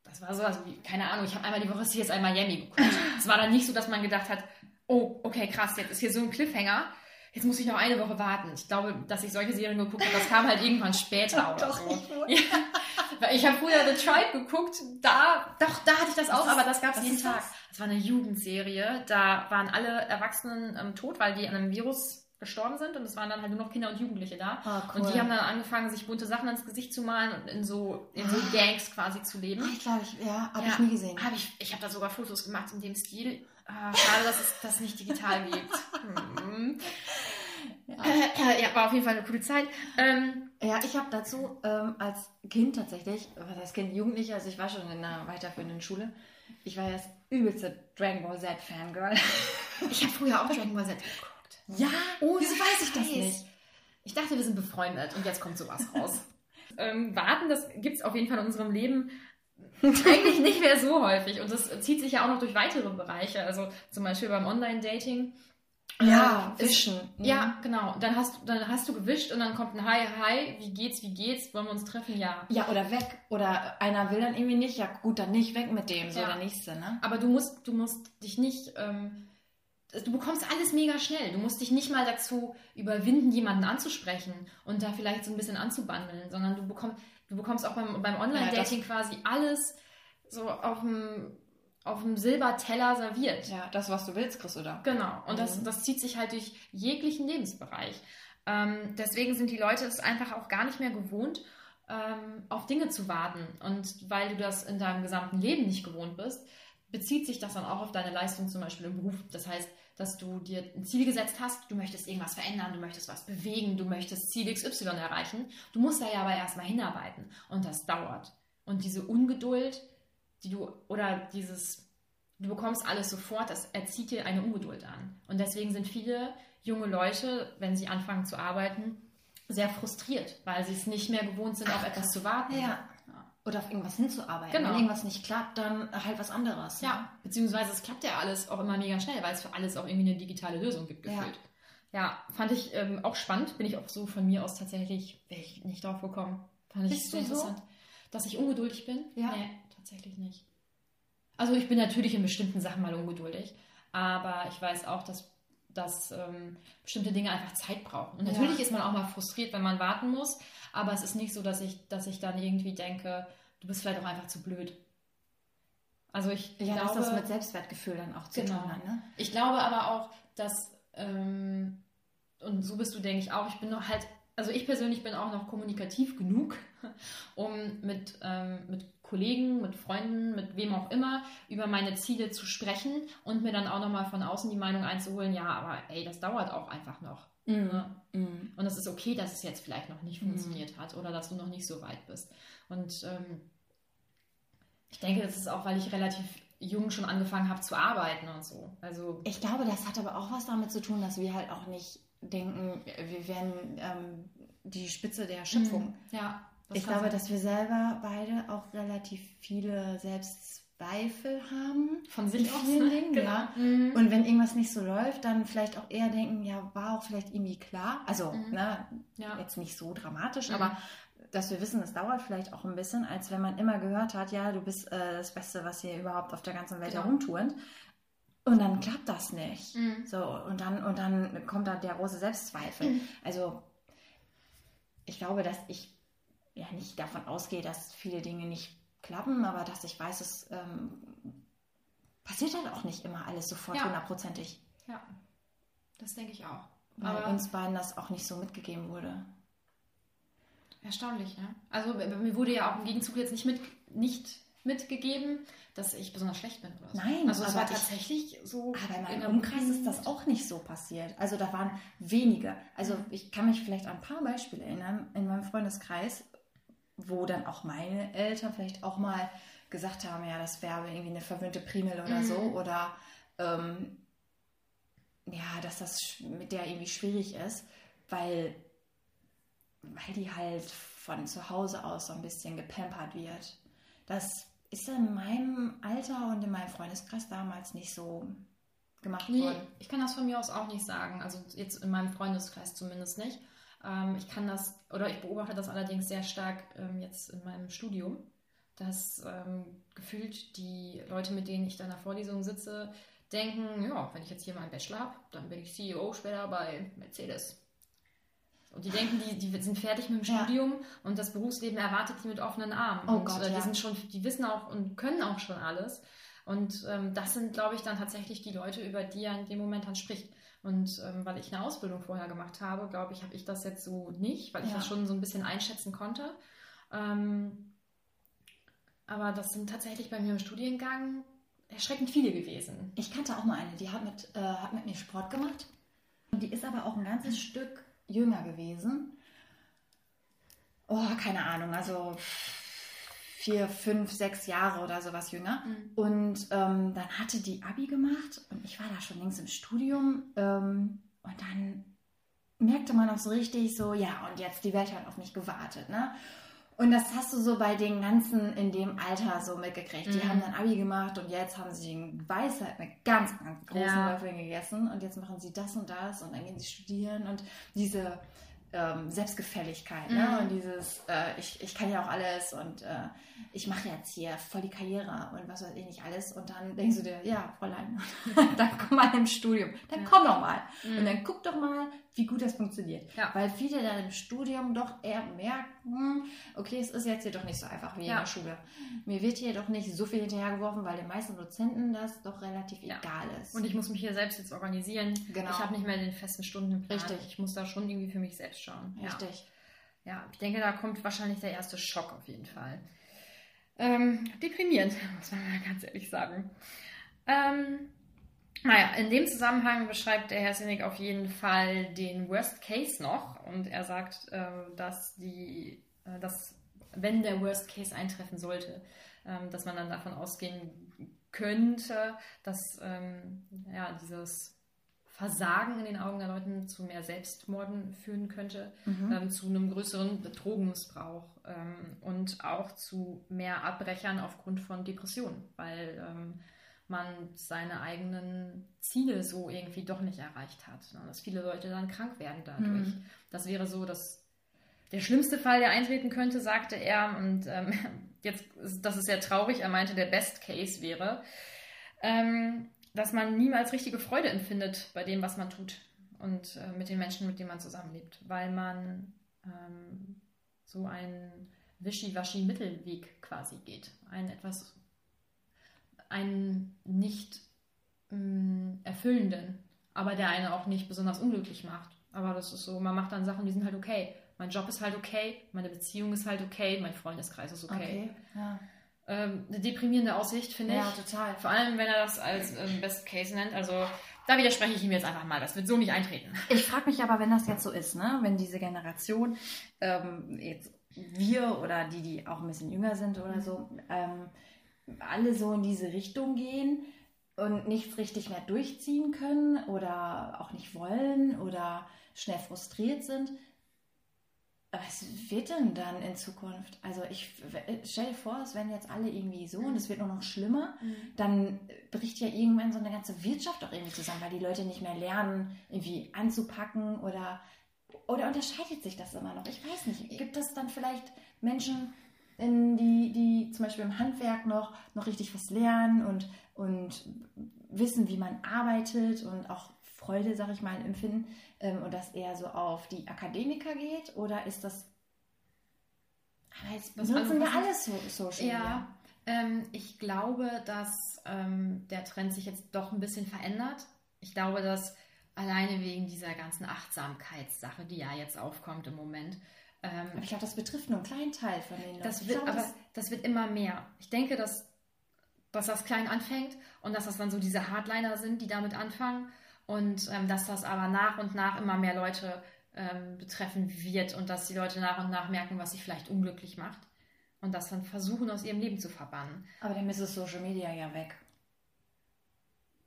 das war so, also wie, keine Ahnung, ich habe einmal die Woche CSI Miami geguckt. es war dann nicht so, dass man gedacht hat, oh, okay, krass, jetzt ist hier so ein Cliffhanger, jetzt muss ich noch eine Woche warten. Ich glaube, dass ich solche Serien geguckt habe, das kam halt irgendwann später oder Doch, so. ich. Ja, ich habe früher The Tribe geguckt, da, doch, da hatte ich das auch, ist- aber das gab es jeden Tag. das? Das war eine Jugendserie, da waren alle Erwachsenen ähm, tot, weil die an einem Virus gestorben sind und es waren dann halt nur noch Kinder und Jugendliche da. Ah, Und die haben dann angefangen, sich bunte Sachen ins Gesicht zu malen und in so, in so Gangs quasi zu leben. Ich glaube, ich, ja, habe Ja. ich nie gesehen. Hab ich ich habe da sogar Fotos gemacht in dem Stil. Ah, schade, dass es das nicht digital gibt. Hm. ja. Äh, ja. war auf jeden Fall eine coole Zeit. Ähm, ja, ich habe dazu ähm, als Kind tatsächlich, was heißt Kind, Jugendliche, also ich war schon in einer weiterführenden Schule, ich war ja das übelste Dragon Ball Z Fangirl. ich habe früher auch Dragon Ball Z geguckt. Ja, oh, wieso weiß ich das nicht? Ich dachte, wir sind befreundet und jetzt kommt sowas raus. ähm, warten, das gibt es auf jeden Fall in unserem Leben eigentlich nicht mehr so häufig. Und das zieht sich ja auch noch durch weitere Bereiche. Also zum Beispiel beim Online-Dating. Ja, äh, wischen. Mhm. Ja, genau. Dann hast, dann hast du gewischt und dann kommt ein Hi, hi, wie geht's, wie geht's, wollen wir uns treffen? Ja. Ja, oder weg. Oder einer will dann irgendwie nicht, ja gut, dann nicht weg mit dem, so ja. der Nächste, ne? Aber du musst, du musst dich nicht, ähm, du bekommst alles mega schnell. Du musst dich nicht mal dazu überwinden, jemanden anzusprechen und da vielleicht so ein bisschen anzubandeln, sondern du bekommst, du bekommst auch beim, beim Online-Dating ja, quasi alles so auf dem auf dem Silberteller serviert. Ja, das, was du willst, kriegst du da. Genau. Und mhm. das, das zieht sich halt durch jeglichen Lebensbereich. Ähm, deswegen sind die Leute es einfach auch gar nicht mehr gewohnt, ähm, auf Dinge zu warten. Und weil du das in deinem gesamten Leben nicht gewohnt bist, bezieht sich das dann auch auf deine Leistung zum Beispiel im Beruf. Das heißt, dass du dir ein Ziel gesetzt hast, du möchtest irgendwas verändern, du möchtest was bewegen, du möchtest Ziel XY erreichen. Du musst da ja aber erstmal hinarbeiten. Und das dauert. Und diese Ungeduld, die du oder dieses, du bekommst alles sofort, das erzieht dir eine Ungeduld an. Und deswegen sind viele junge Leute, wenn sie anfangen zu arbeiten, sehr frustriert, weil sie es nicht mehr gewohnt sind, auf etwas zu warten. Ja. Oder auf irgendwas hinzuarbeiten. Genau. Wenn irgendwas nicht klappt, dann halt was anderes. Ja, ne? beziehungsweise es klappt ja alles auch immer mega schnell, weil es für alles auch irgendwie eine digitale Lösung gibt, gefühlt. Ja, ja fand ich ähm, auch spannend. Bin ich auch so von mir aus tatsächlich, wäre ich nicht drauf gekommen. Fand Bist ich sehr interessant. So? Dass ich ungeduldig bin? Ja. Nee, tatsächlich nicht. Also ich bin natürlich in bestimmten Sachen mal ungeduldig, aber ich weiß auch, dass, dass ähm, bestimmte Dinge einfach Zeit brauchen. Und natürlich ja. ist man auch mal frustriert, wenn man warten muss, aber es ist nicht so, dass ich, dass ich dann irgendwie denke, du bist vielleicht auch einfach zu blöd. Also ich ja, glaube, dass das mit Selbstwertgefühl dann auch zu genau. tun hat. Ne? Ich glaube aber auch, dass ähm, und so bist du, denke ich auch. Ich bin noch halt, also ich persönlich bin auch noch kommunikativ genug, um mit, ähm, mit Kollegen, mit Freunden, mit wem auch immer über meine Ziele zu sprechen und mir dann auch nochmal von außen die Meinung einzuholen, ja, aber ey, das dauert auch einfach noch. Mm. Ne? Mm. Und es ist okay, dass es jetzt vielleicht noch nicht mm. funktioniert hat oder dass du noch nicht so weit bist. Und ähm, ich denke, das ist auch, weil ich relativ jung schon angefangen habe zu arbeiten und so. Also ich glaube, das hat aber auch was damit zu tun, dass wir halt auch nicht denken, wir wären ähm, die Spitze der Schöpfung. Mhm. Ja. ich glaube, sein. dass wir selber beide auch relativ viele Selbstzweifel haben. Von sich aus. Vielen ne? Dingen, genau. ja. Mhm. Und wenn irgendwas nicht so läuft, dann vielleicht auch eher denken, ja, war auch vielleicht irgendwie klar. Also, mhm. ne, ja. jetzt nicht so dramatisch, mhm. aber dass wir wissen, es dauert vielleicht auch ein bisschen, als wenn man immer gehört hat, ja, du bist äh, das Beste, was hier überhaupt auf der ganzen Welt genau. herumturnt. Und dann klappt das nicht. Mhm. So, und dann, und dann kommt da der große Selbstzweifel. Mhm. Also, ich glaube, dass ich ja nicht davon ausgehe, dass viele Dinge nicht klappen, aber dass ich weiß, es ähm, passiert halt auch nicht immer alles sofort hundertprozentig. Ja. ja, das denke ich auch. Weil aber uns beiden das auch nicht so mitgegeben wurde. Erstaunlich, ne? Also mir wurde ja auch im Gegenzug jetzt nicht, mit, nicht mitgegeben, dass ich besonders schlecht bin oder so. Nein, also es war tatsächlich so. Aber in meinem Umkreis ist das auch nicht so passiert. Also da waren wenige. Also ich kann mich vielleicht an ein paar Beispiele erinnern in meinem Freundeskreis, wo dann auch meine Eltern vielleicht auch mal gesagt haben, ja, das wäre irgendwie eine verwöhnte Primel oder mhm. so. Oder ähm, ja, dass das mit der irgendwie schwierig ist, weil weil die halt von zu Hause aus so ein bisschen gepampert wird. Das ist in meinem Alter und in meinem Freundeskreis damals nicht so gemacht nee, worden. Ich kann das von mir aus auch nicht sagen. Also jetzt in meinem Freundeskreis zumindest nicht. Ähm, ich kann das, oder ich beobachte das allerdings sehr stark ähm, jetzt in meinem Studium, dass ähm, gefühlt die Leute, mit denen ich da in der Vorlesung sitze, denken, ja, wenn ich jetzt hier meinen Bachelor habe, dann bin ich CEO später bei Mercedes. Und die denken, die, die sind fertig mit dem ja. Studium und das Berufsleben erwartet die mit offenen Armen. Oh und Gott, äh, die ja. sind schon, die wissen auch und können auch schon alles. Und ähm, das sind, glaube ich, dann tatsächlich die Leute, über die er in dem Moment dann spricht. Und ähm, weil ich eine Ausbildung vorher gemacht habe, glaube ich, habe ich das jetzt so nicht, weil ich ja. das schon so ein bisschen einschätzen konnte. Ähm, aber das sind tatsächlich bei mir im Studiengang erschreckend viele gewesen. Ich kannte auch mal eine, die hat mit, äh, hat mit mir Sport gemacht Die ist aber auch ein ganzes Stück jünger gewesen. Oh, keine Ahnung, also vier, fünf, sechs Jahre oder sowas jünger. Mhm. Und ähm, dann hatte die Abi gemacht und ich war da schon längst im Studium. Ähm, und dann merkte man auch so richtig so, ja, und jetzt die Welt hat auf mich gewartet, ne? Und das hast du so bei den ganzen in dem Alter so mitgekriegt. Die Mhm. haben dann Abi gemacht und jetzt haben sie den Weisheit mit ganz, ganz großen Ja. Löffeln gegessen und jetzt machen sie das und das und dann gehen sie studieren und diese ähm, Selbstgefälligkeit ne? Mhm. und dieses, äh, ich, ich kann ja auch alles und äh, ich mache jetzt hier voll die Karriere und was weiß ich nicht alles und dann denkst du dir, ja, Fräulein, dann komm mal im Studium, dann Ja. komm doch mal Mhm. und dann guck doch mal, wie gut das funktioniert. Ja. Weil viele dann im Studium doch eher merken, okay, es ist jetzt hier doch nicht so einfach wie in Ja. der Schule. Mir wird hier doch nicht so viel hinterhergeworfen, weil den meisten Dozenten das doch relativ Ja. egal ist. Und ich muss mich hier selbst jetzt organisieren. Genau. Ich habe nicht mehr den festen Stundenplan. Richtig. Ich muss da schon irgendwie für mich selbst schauen. Richtig. Ja, ich denke, da kommt wahrscheinlich der erste Schock auf jeden Fall. Ähm, deprimierend, muss man mal ganz ehrlich sagen. Ähm, naja, in dem Zusammenhang beschreibt der Herr Sinek auf jeden Fall den Worst Case noch und er sagt, äh, dass die, äh, dass wenn der Worst Case eintreffen sollte, ähm, dass man dann davon ausgehen könnte, dass ähm, ja, dieses Versagen in den Augen der Leuten zu mehr Selbstmorden führen könnte, Mhm. ähm, zu einem größeren Drogenmissbrauch und auch zu mehr Abbrechern aufgrund von Depressionen, weil man seine eigenen Ziele so irgendwie doch nicht erreicht hat. Ne? Dass viele Leute dann krank werden dadurch. Mhm. Das wäre so, dass der schlimmste Fall, der eintreten könnte, sagte er, und ähm, jetzt, das ist sehr traurig, er meinte, der Best Case wäre, ähm, dass man niemals richtige Freude empfindet bei dem, was man tut und äh, mit den Menschen, mit denen man zusammenlebt, weil man ähm, so einen wischiwaschi-Mittelweg quasi geht. Ein etwas, einen nicht mh, erfüllenden, aber der einen auch nicht besonders unglücklich macht. Aber das ist so, man macht dann Sachen, die sind halt okay. Mein Job ist halt okay, meine Beziehung ist halt okay, mein Freundeskreis ist okay. Okay. Ja. Ähm, eine deprimierende Aussicht, finde ja, ich. total. Vor allem, wenn er das als ähm, Best Case nennt. Also, da widerspreche ich ihm jetzt einfach mal. Das wird so nicht eintreten. Ich frage mich aber, wenn das jetzt so ist, ne? wenn diese Generation, ähm, jetzt wir oder die, die auch ein bisschen jünger sind oder so, ähm, alle so in diese Richtung gehen und nichts richtig mehr durchziehen können oder auch nicht wollen oder schnell frustriert sind. Was wird denn dann in Zukunft? Also ich stell dir vor, es werden jetzt alle irgendwie so und es wird nur noch schlimmer dann bricht ja irgendwann so eine ganze Wirtschaft auch irgendwie zusammen, weil die Leute nicht mehr lernen, irgendwie anzupacken oder, oder unterscheidet sich das immer noch? Ich weiß nicht. Gibt es dann vielleicht Menschen, die, die zum Beispiel im Handwerk noch, noch richtig was lernen und, und wissen, wie man arbeitet und auch Freude, sag ich mal, empfinden ähm, und das eher so auf die Akademiker geht? Oder ist das. Aber jetzt Was benutzen wir alles so, Social Media. Ja, ähm, ich glaube, dass ähm, der Trend sich jetzt doch ein bisschen verändert. Ich glaube, dass alleine wegen dieser ganzen Achtsamkeitssache, die ja jetzt aufkommt im Moment, ähm, Aber ich glaube, das betrifft nur einen kleinen Teil von den Leuten. Das wird, glaube, aber das- das wird immer mehr. Ich denke, dass, dass das klein anfängt und dass das dann so diese Hardliner sind, die damit anfangen und ähm, dass das aber nach und nach immer mehr Leute ähm, betreffen wird und dass die Leute nach und nach merken, was sie vielleicht unglücklich macht und das dann versuchen, aus ihrem Leben zu verbannen. aber dann ist es Social Media ja weg.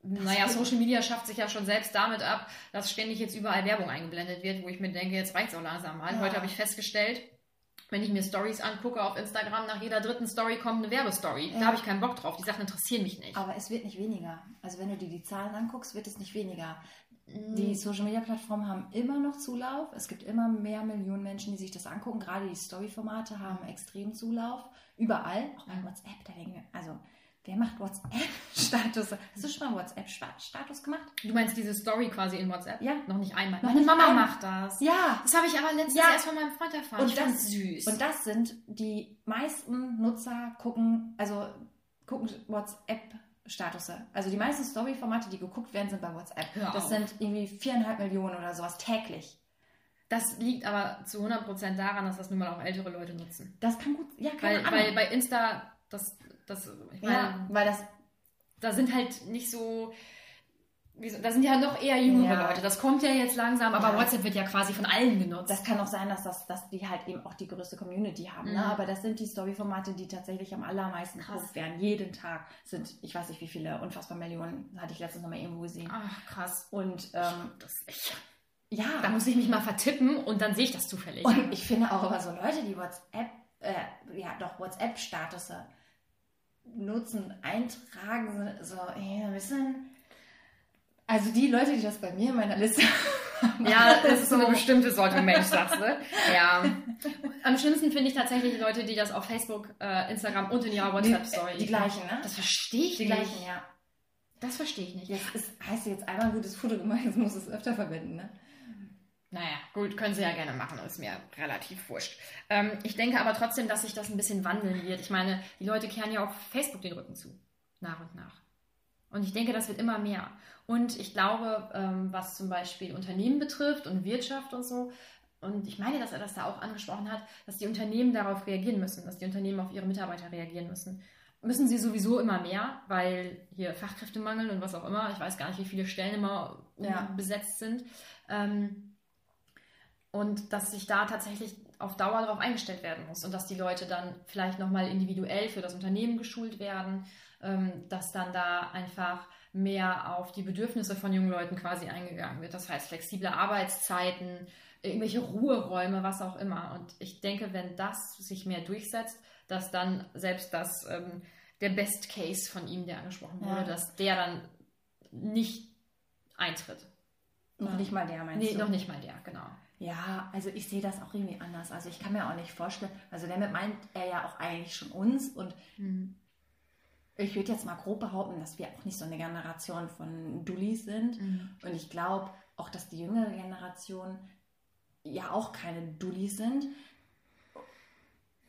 Naja, Social Media schafft sich ja schon selbst damit ab, dass ständig jetzt überall Werbung eingeblendet wird, wo ich mir denke, jetzt reicht es auch langsam mal. Ja. Heute habe ich festgestellt, wenn ich mir Stories angucke auf Instagram, nach jeder dritten Story kommt eine Werbestory. Ja. Da habe ich keinen Bock drauf. Die Sachen interessieren mich nicht. Aber es wird nicht weniger. Also wenn du dir die Zahlen anguckst, wird es nicht weniger. Mhm. Die Social Media Plattformen haben immer noch Zulauf. Es gibt immer mehr Millionen Menschen, die sich das angucken. Gerade die Story-Formate haben extrem Zulauf. Überall. Auch bei WhatsApp. Da denken wir, also wer macht WhatsApp-Status? Hast du schon mal WhatsApp-Status gemacht? Du meinst diese Story quasi in WhatsApp? Ja. Noch nicht einmal. Noch Meine nicht Mama einmal. macht das. Ja. Das habe ich aber letztens Ja. erst von meinem Freund erfahren. Und ich das- süß. Und das sind die meisten Nutzer gucken, also gucken WhatsApp-Status. Also die meisten Story-Formate, die geguckt werden, sind bei WhatsApp. Hör das auf. sind irgendwie viereinhalb Millionen oder sowas täglich. das liegt aber zu 100% daran, dass das nun mal auch ältere Leute nutzen. Das kann gut, ja, keine Weil, Ahnung. weil bei Insta, das, das, ich meine, ja, weil das, da sind halt nicht so da sind ja noch eher jüngere Ja. Leute. Das kommt ja jetzt langsam, aber Ja. WhatsApp wird ja quasi von allen genutzt. Das kann auch sein, dass, das, dass die halt eben auch die größte Community haben. Mhm. Ne? Aber das sind die Story-Formate, die tatsächlich am allermeisten Krass. geguckt werden. Jeden Tag sind, ich weiß nicht wie viele, unfassbar Millionen, hatte ich letztens noch mal irgendwo gesehen. Ach, krass. Und ähm, Das echt. ja, Da muss ich mich mal vertippen und dann sehe ich das zufällig. und ich finde auch immer so Leute, die WhatsApp, äh, ja doch WhatsApp-Statusse nutzen, eintragen, so ja, ein bisschen. Also die Leute, die das bei mir in meiner Liste Ja, das ist so eine bestimmte Sorte Mensch, sagst du. Ja. Am schlimmsten finde ich tatsächlich die Leute, die das auf Facebook, äh, Instagram und in ihrer WhatsApp-Story. Die gleichen, ne? Das verstehe ich Die nicht. gleichen, ja. Das verstehe ich nicht. Jetzt ist, heißt jetzt einmal ein gutes Foto gemacht, jetzt muss es öfter verwenden, ne? Naja, gut, können sie ja gerne machen, ist mir relativ wurscht. Ähm, ich denke aber trotzdem, dass sich das ein bisschen wandeln wird. Ich meine, die Leute kehren ja auf Facebook den Rücken zu, nach und nach. Und ich denke, das wird immer mehr. Und ich glaube, ähm, was zum Beispiel Unternehmen betrifft und Wirtschaft und so, und ich meine, dass er das da auch angesprochen hat, dass die Unternehmen darauf reagieren müssen, dass die Unternehmen auf ihre Mitarbeiter reagieren müssen. Müssen sie sowieso immer mehr, weil hier Fachkräftemangel und was auch immer, ich weiß gar nicht, wie viele Stellen immer Ja. besetzt sind. Ähm, und dass sich da tatsächlich auf Dauer darauf eingestellt werden muss und dass die Leute dann vielleicht nochmal individuell für das Unternehmen geschult werden, ähm, dass dann da einfach mehr auf die Bedürfnisse von jungen Leuten quasi eingegangen wird. Das heißt flexible Arbeitszeiten, irgendwelche Ruheräume, was auch immer. Und ich denke, wenn das sich mehr durchsetzt, dass dann selbst das ähm, der Best Case von ihm, der angesprochen wurde, Ja. dass der dann nicht eintritt. Noch nicht mal der, meinst Nee, du? noch nicht mal der, genau. Ja, also ich sehe das auch irgendwie anders. Also ich kann mir auch nicht vorstellen, also damit meint er ja auch eigentlich schon uns und ich würde jetzt mal grob behaupten, dass wir auch nicht so eine Generation von Dullis sind. Und ich glaube auch, dass die jüngere Generation ja auch keine Dullis sind,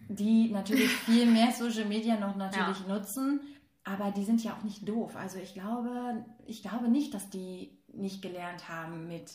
die natürlich viel mehr Social Media noch natürlich nutzen, aber die sind ja auch nicht doof. Also ich glaube, ich glaube nicht, dass die nicht gelernt haben, mit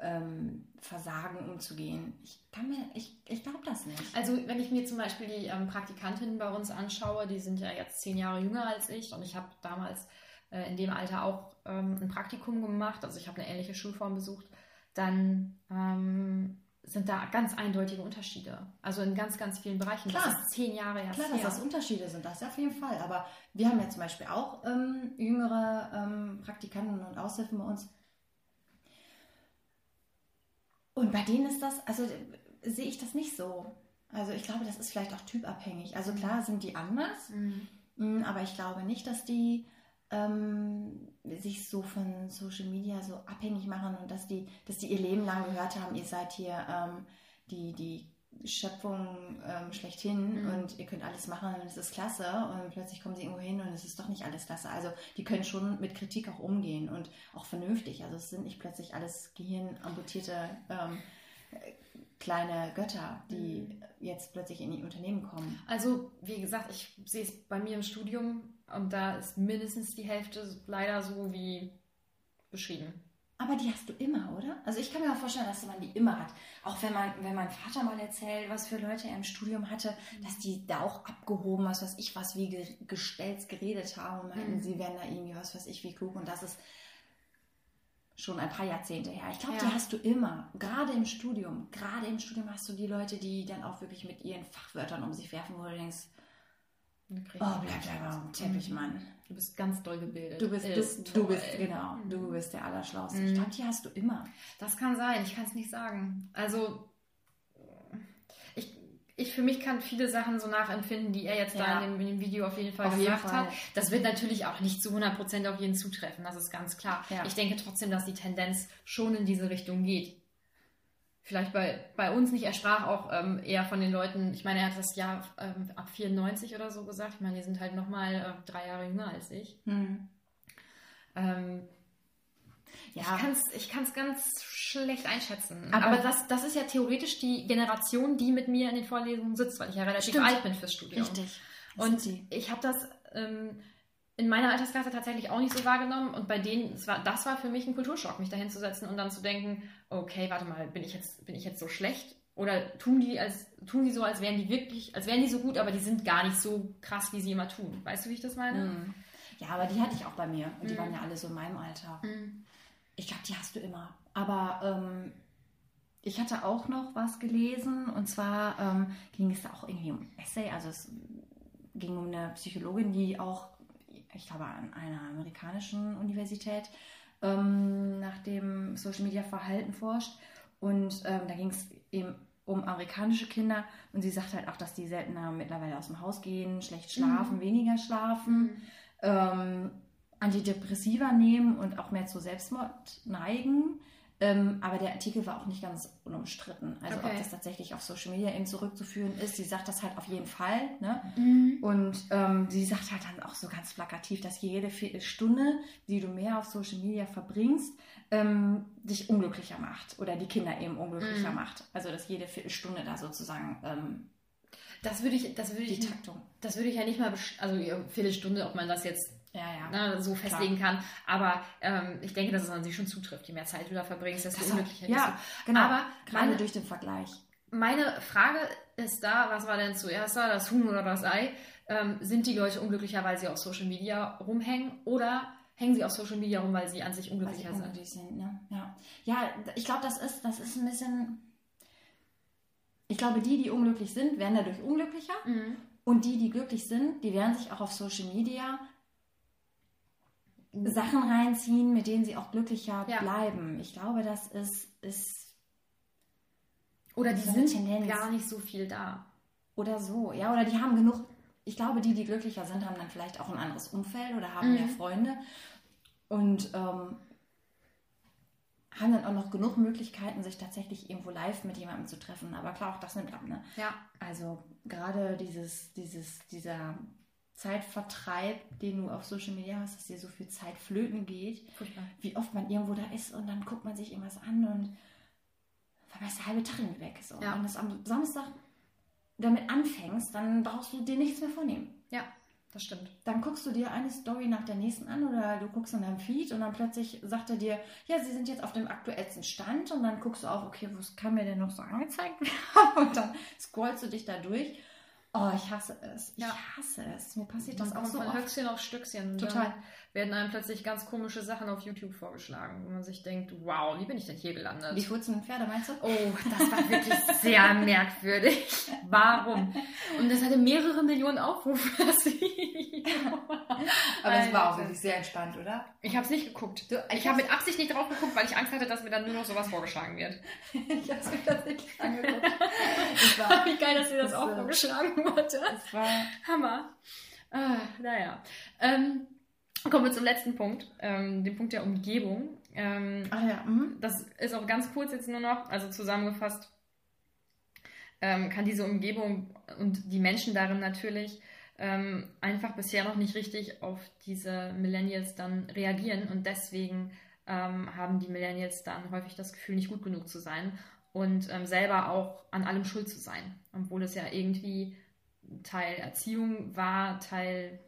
ähm, Versagen umzugehen. Ich kann mir, ich, ich glaube das nicht. Also wenn ich mir zum Beispiel die ähm, Praktikantinnen bei uns anschaue, die sind ja jetzt zehn Jahre jünger als ich und ich habe damals äh, in dem Alter auch ähm, ein Praktikum gemacht, also ich habe eine ähnliche Schulform besucht, dann ähm, sind da ganz eindeutige Unterschiede. Also in ganz, ganz vielen Bereichen. Klar. Das ist zehn Jahre erst Klar, dass das Unterschiede sind, das auf jeden Fall. Aber wir haben ja zum Beispiel auch ähm, jüngere ähm, Praktikanten und Aushilfen bei uns. Und bei denen ist das, also sehe ich das nicht so. Also ich glaube, das ist vielleicht auch typabhängig. Also klar sind die anders, Mhm. Mm, Aber ich glaube nicht, dass die ähm, sich so von Social Media so abhängig machen und dass die, dass die ihr Leben lang gehört haben, ihr seid hier ähm, die, die Schöpfung ähm, schlechthin Mhm. und ihr könnt alles machen und es ist klasse und plötzlich kommen sie irgendwo hin und es ist doch nicht alles klasse. Also die können schon mit Kritik auch umgehen und auch vernünftig. Also es sind nicht plötzlich alles gehirnamputierte ähm, äh, kleine Götter, die Mhm. jetzt plötzlich in die Unternehmen kommen. Also, wie gesagt, ich sehe es bei mir im Studium und da ist mindestens die Hälfte leider so wie beschrieben. Aber die hast du immer, oder? Also ich kann mir auch vorstellen, dass man die immer hat. Auch wenn man, wenn mein Vater mal erzählt, was für Leute er im Studium hatte, dass die da auch abgehoben, was weiß ich, was wie ge- gestellt geredet haben und meinten, Mhm. sie wären da irgendwie was weiß ich wie klug und das ist schon ein paar Jahrzehnte her. Ich glaube, Ja. die hast du immer. Gerade im Studium. Gerade im Studium hast du die Leute, die dann auch wirklich mit ihren Fachwörtern um sich werfen, wo du denkst, oh, bleib da am Teppich, Mann. Du bist ganz doll gebildet. Du bist, Ist du, bist, genau, du bist der Allerschlauste. Mhm. Ich glaube, die hast du immer. Das kann sein, ich kann es nicht sagen. Also, ich, ich für mich kann viele Sachen so nachempfinden, die er jetzt Ja. da in dem, in dem Video auf jeden Fall Auf jeden gesagt Fall. hat. Das wird natürlich auch nicht zu 100% auf jeden zutreffen, das ist ganz klar. Ja. Ich denke trotzdem, dass die Tendenz schon in diese Richtung geht. Vielleicht bei, bei uns nicht, er sprach auch ähm, eher von den Leuten, ich meine, er hat das Jahr ähm, ab 94 oder so gesagt, ich meine, die sind halt nochmal äh, drei Jahre jünger als ich. Hm. Ähm, Ja, Ich kann es ich kann's ganz schlecht einschätzen. Aber- Aber, das, das ist ja theoretisch die Generation, die mit mir in den Vorlesungen sitzt, weil ich ja relativ Stimmt. alt bin fürs Studium. richtig. Das Und ich habe das ähm, in meiner Altersklasse tatsächlich auch nicht so wahrgenommen. Und bei denen, das war, das war für mich ein Kulturschock, mich dahin zu setzen und dann zu denken, okay, warte mal, bin ich jetzt, bin ich jetzt so schlecht? Oder tun die, als, tun die so, als wären die wirklich, als wären die so gut, aber die sind gar nicht so krass, wie sie immer tun. Weißt du, wie ich das meine? Hm. Ja, aber die hatte ich auch bei mir. Und die Mhm. waren ja alle so in meinem Alter. Mhm. Ich glaube, die hast du immer. Aber ähm, ich hatte auch noch was gelesen. Und zwar ähm, ging es da auch irgendwie um Essay. Also es ging um eine Psychologin, die auch, ich glaube, an einer amerikanischen Universität ähm, nach dem Social Media Verhalten forscht. Und ähm, da ging es eben um amerikanische Kinder. Und sie sagt halt auch, dass die seltener mittlerweile aus dem Haus gehen, schlecht schlafen, weniger schlafen ähm, Antidepressiva nehmen und auch mehr zu Selbstmord neigen. Ähm, aber der Artikel war auch nicht ganz unumstritten. Also Okay. ob das tatsächlich auf Social Media eben zurückzuführen ist. Sie sagt das halt auf jeden Fall. Ne? Mhm. Und ähm, sie sagt halt dann auch so ganz plakativ, dass jede Viertelstunde, die du mehr auf Social Media verbringst, ähm, dich unglücklicher macht oder die Kinder eben unglücklicher Mhm. macht. Also dass jede Viertelstunde da sozusagen ähm, Das würde ich, das würde die ich, Taktung. das würde ich ja nicht mal, also Viertelstunde, ob man das jetzt Ja, ja. ne, so festlegen kann. Aber ähm, ich denke, dass es an sich schon zutrifft. Je mehr Zeit du da verbringst, desto Das- unglücklicher ja, bist genau. Aber Gerade meine- durch den Vergleich. du. Meine Frage ist da, was war denn zuerst da, das Huhn oder das Ei? Ähm, sind die Leute unglücklicher, weil sie auf Social Media rumhängen oder hängen sie auf Social Media rum, weil sie an sich unglücklicher sind? unglücklich sind. Ne? Ja. ja, ich glaube, das ist, das ist ein bisschen. Ich glaube, die, die unglücklich sind, werden dadurch unglücklicher. Mhm. Und die, die glücklich sind, die werden sich auch auf Social Media Sachen reinziehen, mit denen sie auch glücklicher Ja. bleiben. Ich glaube, das ist, ist Oder die sind Tendenz. gar nicht so viel da. oder so. Ja, oder die haben genug. Ich glaube, die, die glücklicher sind, haben dann vielleicht auch ein anderes Umfeld oder haben Mhm. mehr Freunde. Und ähm, haben dann auch noch genug Möglichkeiten, sich tatsächlich irgendwo live mit jemandem zu treffen. Aber klar, auch das nimmt ab. Ne? Ja. Also gerade dieses, dieses, dieser Zeitvertreib, den du auf Social Media hast, dass dir so viel Zeit flöten geht, Furchtbar. wie oft man irgendwo da ist und dann guckt man sich irgendwas an und weil ist der halbe Tag irgendwie weg. So. Ja. Wenn du am Samstag damit anfängst, dann brauchst du dir nichts mehr vornehmen. Ja, das stimmt. Dann guckst du dir eine Story nach der nächsten an oder du guckst in deinem Feed und dann plötzlich sagt er dir, ja, sie sind jetzt auf dem aktuellsten Stand und dann guckst du auf, okay, was kann mir denn noch so angezeigt werden? Und dann scrollst du dich da durch. Oh, ich hasse es. Ich Ja. hasse es. Mir passiert Das das auch so von oft. Höchstchen auf Stöckchen. Und Total. Dann werden einem plötzlich ganz komische Sachen auf YouTube vorgeschlagen, wo man sich denkt, wow, wie bin ich denn hier gelandet? Wie furzen Pferde, meinst du? Oh, das war wirklich sehr merkwürdig. Warum? Und das hatte mehrere Millionen Aufrufe. Das Video. Aber es war auch wirklich sehr entspannt, oder? Ich habe es nicht geguckt. Du, Ich habe mit Absicht nicht drauf geguckt, weil ich Angst hatte, dass mir dann nur noch sowas vorgeschlagen wird. ich habe es mir tatsächlich angeguckt. Es war, Wie geil, dass dir das Das, auch vorgeschlagen wurde. es war Hammer. Ah, naja. Ähm, kommen wir zum letzten Punkt, ähm, dem Punkt der Umgebung. Ähm, ach ja, mhm. das ist auch ganz kurz jetzt nur noch, also zusammengefasst, ähm, kann diese Umgebung und die Menschen darin natürlich ähm, einfach bisher noch nicht richtig auf diese Millennials dann reagieren und deswegen ähm, haben die Millennials dann häufig das Gefühl, nicht gut genug zu sein und ähm, selber auch an allem schuld zu sein, obwohl es ja irgendwie Teil Erziehung war, Teil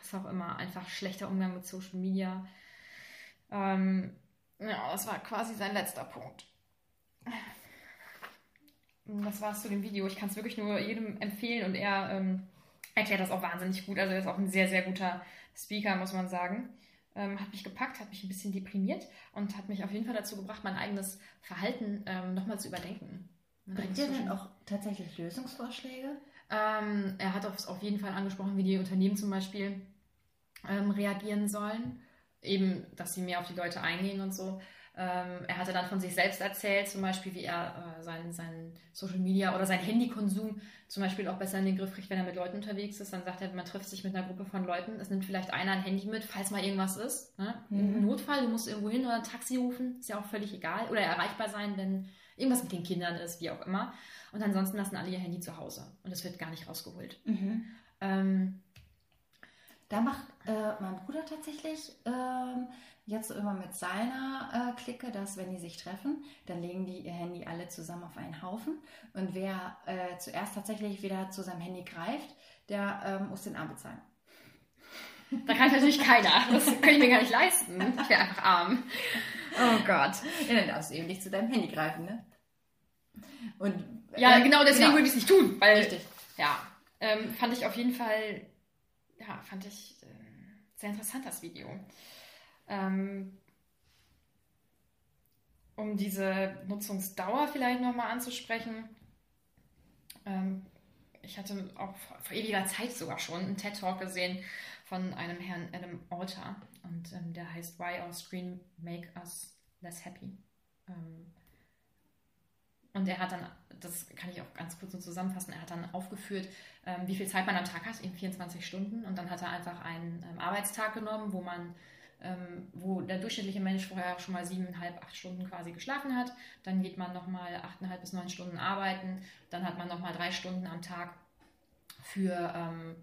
was auch immer, einfach schlechter Umgang mit Social Media. Ähm, ja, das war quasi sein letzter Punkt. Das war's zu dem Video. Ich kann es wirklich nur jedem empfehlen und er ähm, erklärt das auch wahnsinnig gut. Also er ist auch ein sehr, sehr guter Speaker, muss man sagen. Ähm, hat mich gepackt, hat mich ein bisschen deprimiert und hat mich auf jeden Fall dazu gebracht, mein eigenes Verhalten ähm, nochmal zu überdenken. Bringt ihr denn auch tatsächlich Lösungsvorschläge? ähm, er hat auf, auf jeden Fall angesprochen, wie die Unternehmen zum Beispiel ähm, reagieren sollen. Eben, dass sie mehr auf die Leute eingehen und so. Ähm, er hatte dann von sich selbst erzählt, zum Beispiel, wie er äh, seinen, seinen Social Media oder seinen Handykonsum zum Beispiel auch besser in den Griff kriegt, wenn er mit Leuten unterwegs ist. Dann sagt er, man trifft sich mit einer Gruppe von Leuten, es nimmt vielleicht einer ein Handy mit, falls mal irgendwas ist. Ne? Mhm. Notfall, du musst irgendwo hin oder ein Taxi rufen, ist ja auch völlig egal. Oder erreichbar sein, wenn irgendwas mit den Kindern ist, wie auch immer. Und ansonsten lassen alle ihr Handy zu Hause und es wird gar nicht rausgeholt. Ähm, Da macht äh, mein Bruder tatsächlich ähm, jetzt so immer mit seiner äh, Clique, dass wenn die sich treffen, dann legen die ihr Handy alle zusammen auf einen Haufen und wer äh, zuerst tatsächlich wieder zu seinem Handy greift, der ähm, muss den Arm bezahlen. da kann natürlich keiner. Das kann ich mir gar nicht leisten. Ich wäre einfach arm. Oh Gott. Ja, dann darfst du eben nicht zu deinem Handy greifen, ne? Und, Ja, äh, genau deswegen würde ich es nicht tun. Weil, Richtig. Ja, ähm, fand ich auf jeden Fall, ja, fand ich äh, sehr interessant, das Video. Ähm, um diese Nutzungsdauer vielleicht nochmal anzusprechen. Ähm, ich hatte auch vor ewiger Zeit sogar schon einen TED-Talk gesehen von einem Herrn Adam Alter und ähm, der heißt Why Our Screen Make Us Less Happy. Ähm, und er hat dann, das kann ich auch ganz kurz so zusammenfassen, er hat dann aufgeführt, ähm, wie viel Zeit man am Tag hat, eben 24 Stunden. Und dann hat er einfach einen ähm, Arbeitstag genommen, wo man ähm, wo der durchschnittliche Mensch vorher schon mal siebeneinhalb, acht Stunden quasi geschlafen hat. Dann geht man nochmal achteinhalb bis neun Stunden arbeiten. Dann hat man nochmal drei Stunden am Tag für, ähm,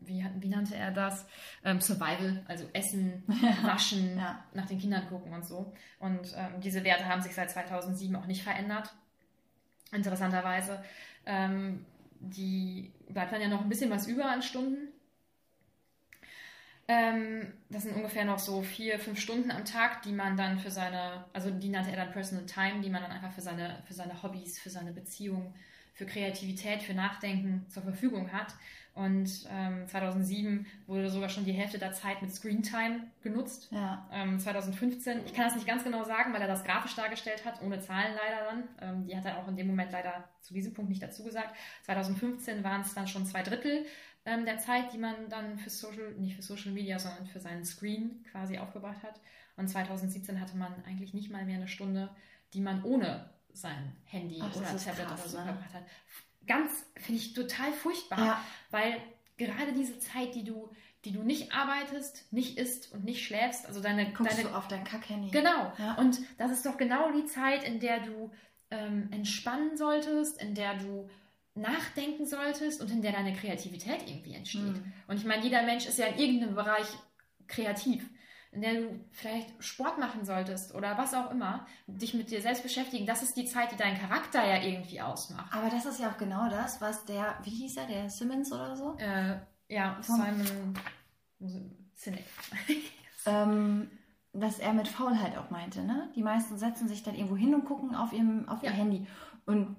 wie, wie, nannte er das? Ähm, Survival, also Essen, Waschen, ja. nach den Kindern gucken und so. Und ähm, diese Werte haben sich seit 2007 auch nicht verändert. Interessanterweise. Ähm, die bleibt dann ja noch ein bisschen was über an Stunden. Ähm, das sind ungefähr noch so vier, fünf Stunden am Tag, die man dann für seine, also die nannte er dann Personal Time, die man dann einfach für seine, für seine Hobbys, für seine Beziehung, für Kreativität, für Nachdenken zur Verfügung hat. Und ähm, 2007 wurde sogar schon die Hälfte der Zeit mit Screentime genutzt. Ja. Ähm, 2015, ich kann das nicht ganz genau sagen, weil er das grafisch dargestellt hat, ohne Zahlen leider dann. Ähm, die hat er auch in dem Moment leider zu diesem Punkt nicht dazu gesagt. 2015 waren es dann schon zwei Drittel ähm, der Zeit, die man dann für Social, nicht für Social Media, sondern für seinen Screen quasi aufgebracht hat. Und 2017 hatte man eigentlich nicht mal mehr eine Stunde, die man ohne sein Handy Ach, oder Tablet krass, oder so ne? verbracht hat. Ganz, finde ich total furchtbar, ja. weil gerade diese Zeit, die du, die du nicht arbeitest, nicht isst und nicht schläfst, also deine. Guckst deine, du auf dein Kack-Handy. Genau. Ja. Und das ist doch genau die Zeit, in der du ähm, entspannen solltest, in der du nachdenken solltest und in der deine Kreativität irgendwie entsteht. Mhm. Und ich meine, jeder Mensch ist ja in irgendeinem Bereich kreativ, in der du vielleicht Sport machen solltest oder was auch immer, dich mit dir selbst beschäftigen. Das ist die Zeit, die deinen Charakter ja irgendwie ausmacht. Aber das ist ja auch genau das, was der, wie hieß er, der Simmons oder so? Äh, ja, Simon Sinek. ähm, dass er mit Faulheit auch meinte, ne? Die meisten setzen sich dann irgendwo hin und gucken auf, ihrem, auf ja. ihr Handy. Und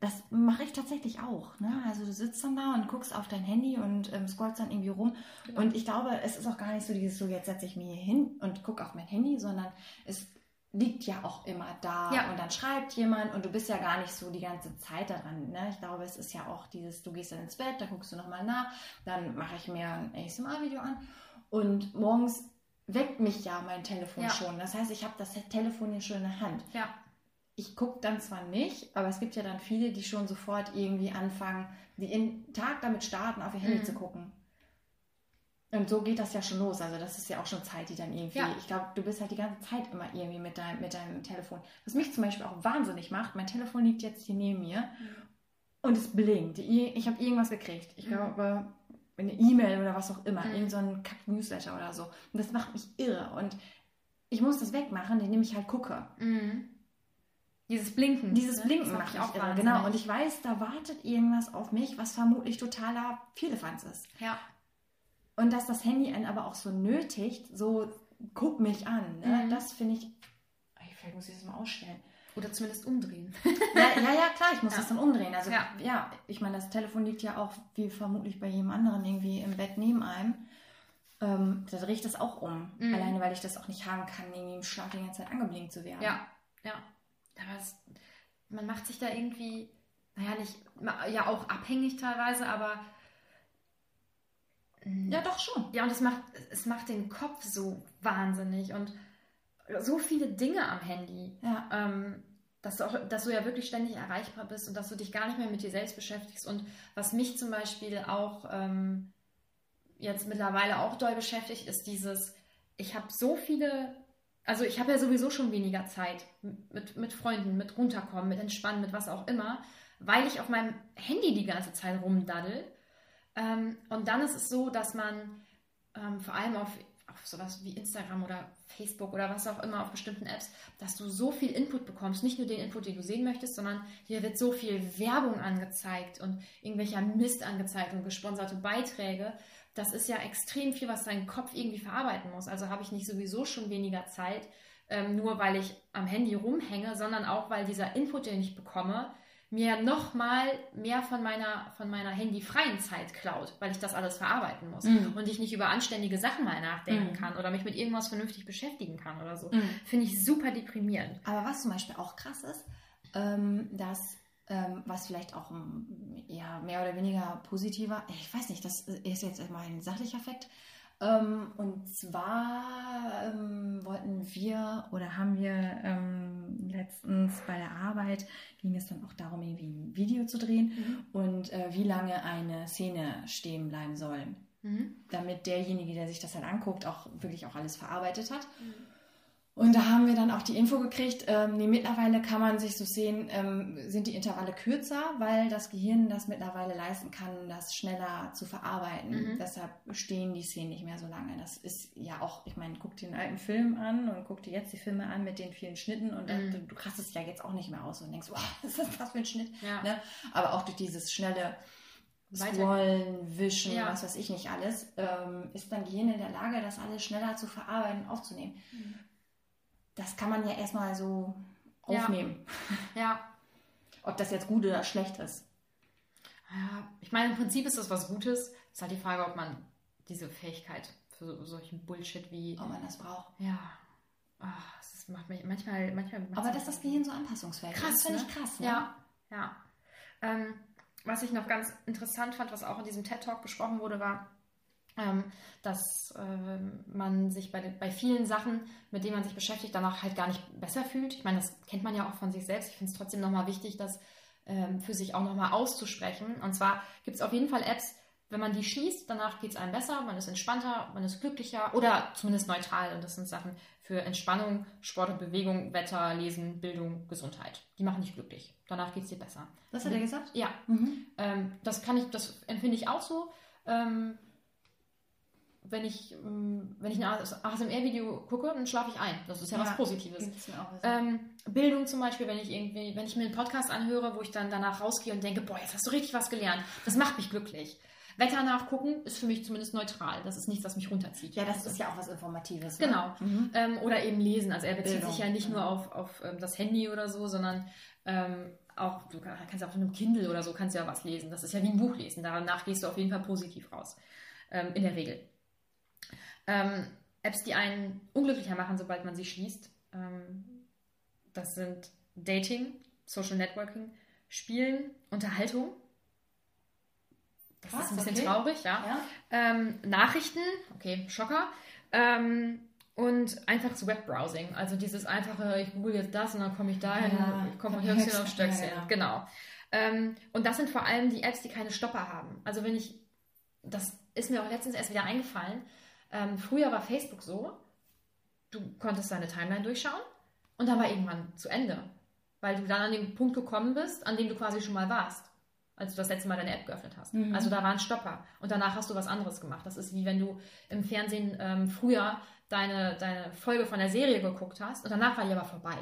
das mache ich tatsächlich auch. Ne? Also du sitzt dann da und guckst auf dein Handy und ähm, scrollst dann irgendwie rum. Genau. Und ich glaube, es ist auch gar nicht so dieses so, jetzt setze ich mich hier hin und gucke auf mein Handy, sondern es liegt ja auch immer da ja. und dann schreibt jemand und du bist ja gar nicht so die ganze Zeit daran. Ne? Ich glaube, es ist ja auch dieses, du gehst dann ins Bett, da guckst du nochmal nach, dann mache ich mir ein ASMR-Video an und morgens weckt mich ja mein Telefon ja. schon. Das heißt, ich habe das Telefon hier schon in der Hand. Ja ich gucke dann zwar nicht, aber es gibt ja dann viele, die schon sofort irgendwie anfangen, die den Tag damit starten, auf ihr Handy mhm. zu gucken. Und so geht das ja schon los. Also das ist ja auch schon Zeit, die dann irgendwie. Ja. Ich glaube, du bist halt die ganze Zeit immer irgendwie mit, dein, mit deinem Telefon. Was mich zum Beispiel auch wahnsinnig macht, mein Telefon liegt jetzt hier neben mir mhm. und es blinkt. Ich habe irgendwas gekriegt. Ich mhm. glaube, eine E-Mail oder was auch immer. Mhm. Irgend so ein Kack-Newsletter oder so. Und das macht mich irre. Und ich muss das wegmachen, indem ich halt gucke. Mhm. Dieses Blinken. Dieses ne? Blinken mache ich auch irre, genau. Und ich weiß, da wartet irgendwas auf mich, was vermutlich totaler Vierlefanz ist. Ja. Und dass das Handy einen aber auch so nötigt, so guck mich an, ne? Mhm. das finde ich. Vielleicht muss ich das mal ausstellen. Oder zumindest umdrehen. ja, ja, ja, klar, ich muss ja. das dann umdrehen. Also ja. ja, ich meine, das Telefon liegt ja auch, wie vermutlich bei jedem anderen, irgendwie im Bett neben einem. Ähm, da drehe ich das auch um. Mhm. Alleine, weil ich das auch nicht haben kann, irgendwie im Schlaf die ganze Zeit angeblinkt zu werden. Ja, ja aber es, man macht sich da irgendwie, naja, nicht, ja auch abhängig teilweise, aber hm. ja, doch schon. Ja, und es macht, es macht den Kopf so wahnsinnig und so viele Dinge am Handy. Ja. Ähm, dass du, auch, dass du ja wirklich ständig erreichbar bist und dass du dich gar nicht mehr mit dir selbst beschäftigst. Und was mich zum Beispiel auch ähm, jetzt mittlerweile auch doll beschäftigt, ist dieses, ich habe so viele also ich habe ja sowieso schon weniger Zeit mit, mit Freunden, mit runterkommen, mit entspannen, mit was auch immer, weil ich auf meinem Handy die ganze Zeit rumdaddel. Ähm, und dann ist es so, dass man ähm, vor allem auf, auf sowas wie Instagram oder Facebook oder was auch immer, auf bestimmten Apps, dass du so viel Input bekommst. Nicht nur den Input, den du sehen möchtest, sondern hier wird so viel Werbung angezeigt und irgendwelcher Mist angezeigt und gesponserte Beiträge, das ist ja extrem viel, was dein Kopf irgendwie verarbeiten muss. Also habe ich nicht sowieso schon weniger Zeit, ähm, nur weil ich am Handy rumhänge, sondern auch, weil dieser Input, den ich bekomme, mir nochmal mehr von meiner, von meiner handyfreien Zeit klaut, weil ich das alles verarbeiten muss Mhm. und ich nicht über anständige Sachen mal nachdenken Mhm. kann oder mich mit irgendwas vernünftig beschäftigen kann oder so. Mhm. Finde ich super deprimierend. Aber was zum Beispiel auch krass ist, ähm, dass, ähm, was vielleicht auch ähm, ja, mehr oder weniger positiver, ich weiß nicht, das ist jetzt immer ein sachlicher Fakt. Ähm, und zwar ähm, wollten wir oder haben wir ähm, letztens bei der Arbeit, ging es dann auch darum, irgendwie ein Video zu drehen und äh, wie lange eine Szene stehen bleiben soll Mhm. damit derjenige, der sich das halt anguckt, auch wirklich auch alles verarbeitet hat. Und da haben wir dann auch die Info gekriegt, ähm, nee, mittlerweile kann man sich so sehen, ähm, sind die Intervalle kürzer, weil das Gehirn das mittlerweile leisten kann, das schneller zu verarbeiten. Mhm. Deshalb stehen die Szenen nicht mehr so lange. Das ist ja auch, ich meine, guck dir einen alten Film an und guck dir jetzt die Filme an mit den vielen Schnitten und dann, Mhm. du, du rastest ja jetzt auch nicht mehr aus und denkst, wow, was ist das für ein Schnitt? Ja. Ne? Aber auch durch dieses schnelle Scrollen, Wischen, Ja. was weiß ich nicht alles, ähm, ist dein Gehirn in der Lage, das alles schneller zu verarbeiten und aufzunehmen. Das kann man ja erstmal so Ja. aufnehmen. Ja. Ob das jetzt gut oder schlecht ist. Ja, ich meine, im Prinzip ist das was Gutes. ist halt die Frage, ob man diese Fähigkeit für so, solchen Bullshit wie, Ob man das braucht. ja, ach, das macht mich manchmal, manchmal. Aber dass das Gehirn so anpassungsfähig ist, Krass, das finde ne? ich krass. Ne? Ja, ja. Ähm, was ich noch ganz interessant fand, was auch in diesem TED Talk besprochen wurde, war, ähm, dass ähm, man sich bei, bei vielen Sachen, mit denen man sich beschäftigt, danach halt gar nicht besser fühlt. Ich meine, das kennt man ja auch von sich selbst. Ich finde es trotzdem nochmal wichtig, das ähm, für sich auch nochmal auszusprechen. Und zwar gibt es auf jeden Fall Apps, wenn man die schließt, danach geht es einem besser, man ist entspannter, man ist glücklicher oder zumindest neutral. Und das sind Sachen für Entspannung, Sport und Bewegung, Wetter, Lesen, Bildung, Gesundheit. Die machen dich glücklich. Danach geht es dir besser. Das hat er gesagt? Ja, Mhm. ähm, das kann ich, das empfinde ich auch so. Ähm, wenn ich, ähm, wenn ich ein ASMR-Video gucke, dann schlafe ich ein. Das ist ja, Ja, was Positives. Ähm, Bildung zum Beispiel, wenn ich irgendwie, wenn ich mir einen Podcast anhöre, wo ich dann danach rausgehe und denke, boah, jetzt hast du richtig was gelernt. Das macht mich glücklich. Wetter nachgucken ist für mich zumindest neutral. Das ist nichts, was mich runterzieht. ja, das ist ja auch was Informatives. Ne? Genau. Mhm. Ähm, oder eben lesen. Also er bezieht Bildung, sich ja nicht ja. nur auf, auf ähm, das Handy oder so, sondern ähm, auch, du kann- kannst ja auf einem Kindle oder so kannst ja was lesen. Das ist ja wie ein Buch lesen. Danach gehst du auf jeden Fall positiv raus. Ähm, in der Regel. Ähm, Apps, die einen unglücklicher machen, sobald man sie schließt, ähm, das sind Dating, Social Networking, Spielen, Unterhaltung. Das Krass, ist ein bisschen okay. traurig, ja Ja? ähm, Nachrichten, okay, Schocker, ähm, und einfaches Webbrowsing. Also dieses einfache, ich google jetzt das und dann komme ich dahin, Ja, ich komme von Höchstchen auf Stöckchen. ja, Genau. Ähm, und das sind vor allem die Apps, die keine Stopper haben. Also wenn ich, das ist mir auch letztens erst wieder eingefallen, ähm, früher war Facebook so, du konntest deine Timeline durchschauen und dann war irgendwann zu Ende. Weil du dann an den Punkt gekommen bist, an dem du quasi schon mal warst, als du das letzte Mal deine App geöffnet hast. Mhm. Also da war ein Stopper und danach hast du was anderes gemacht. Das ist wie wenn du im Fernsehen ähm, früher deine, deine Folge von der Serie geguckt hast und danach war die aber vorbei.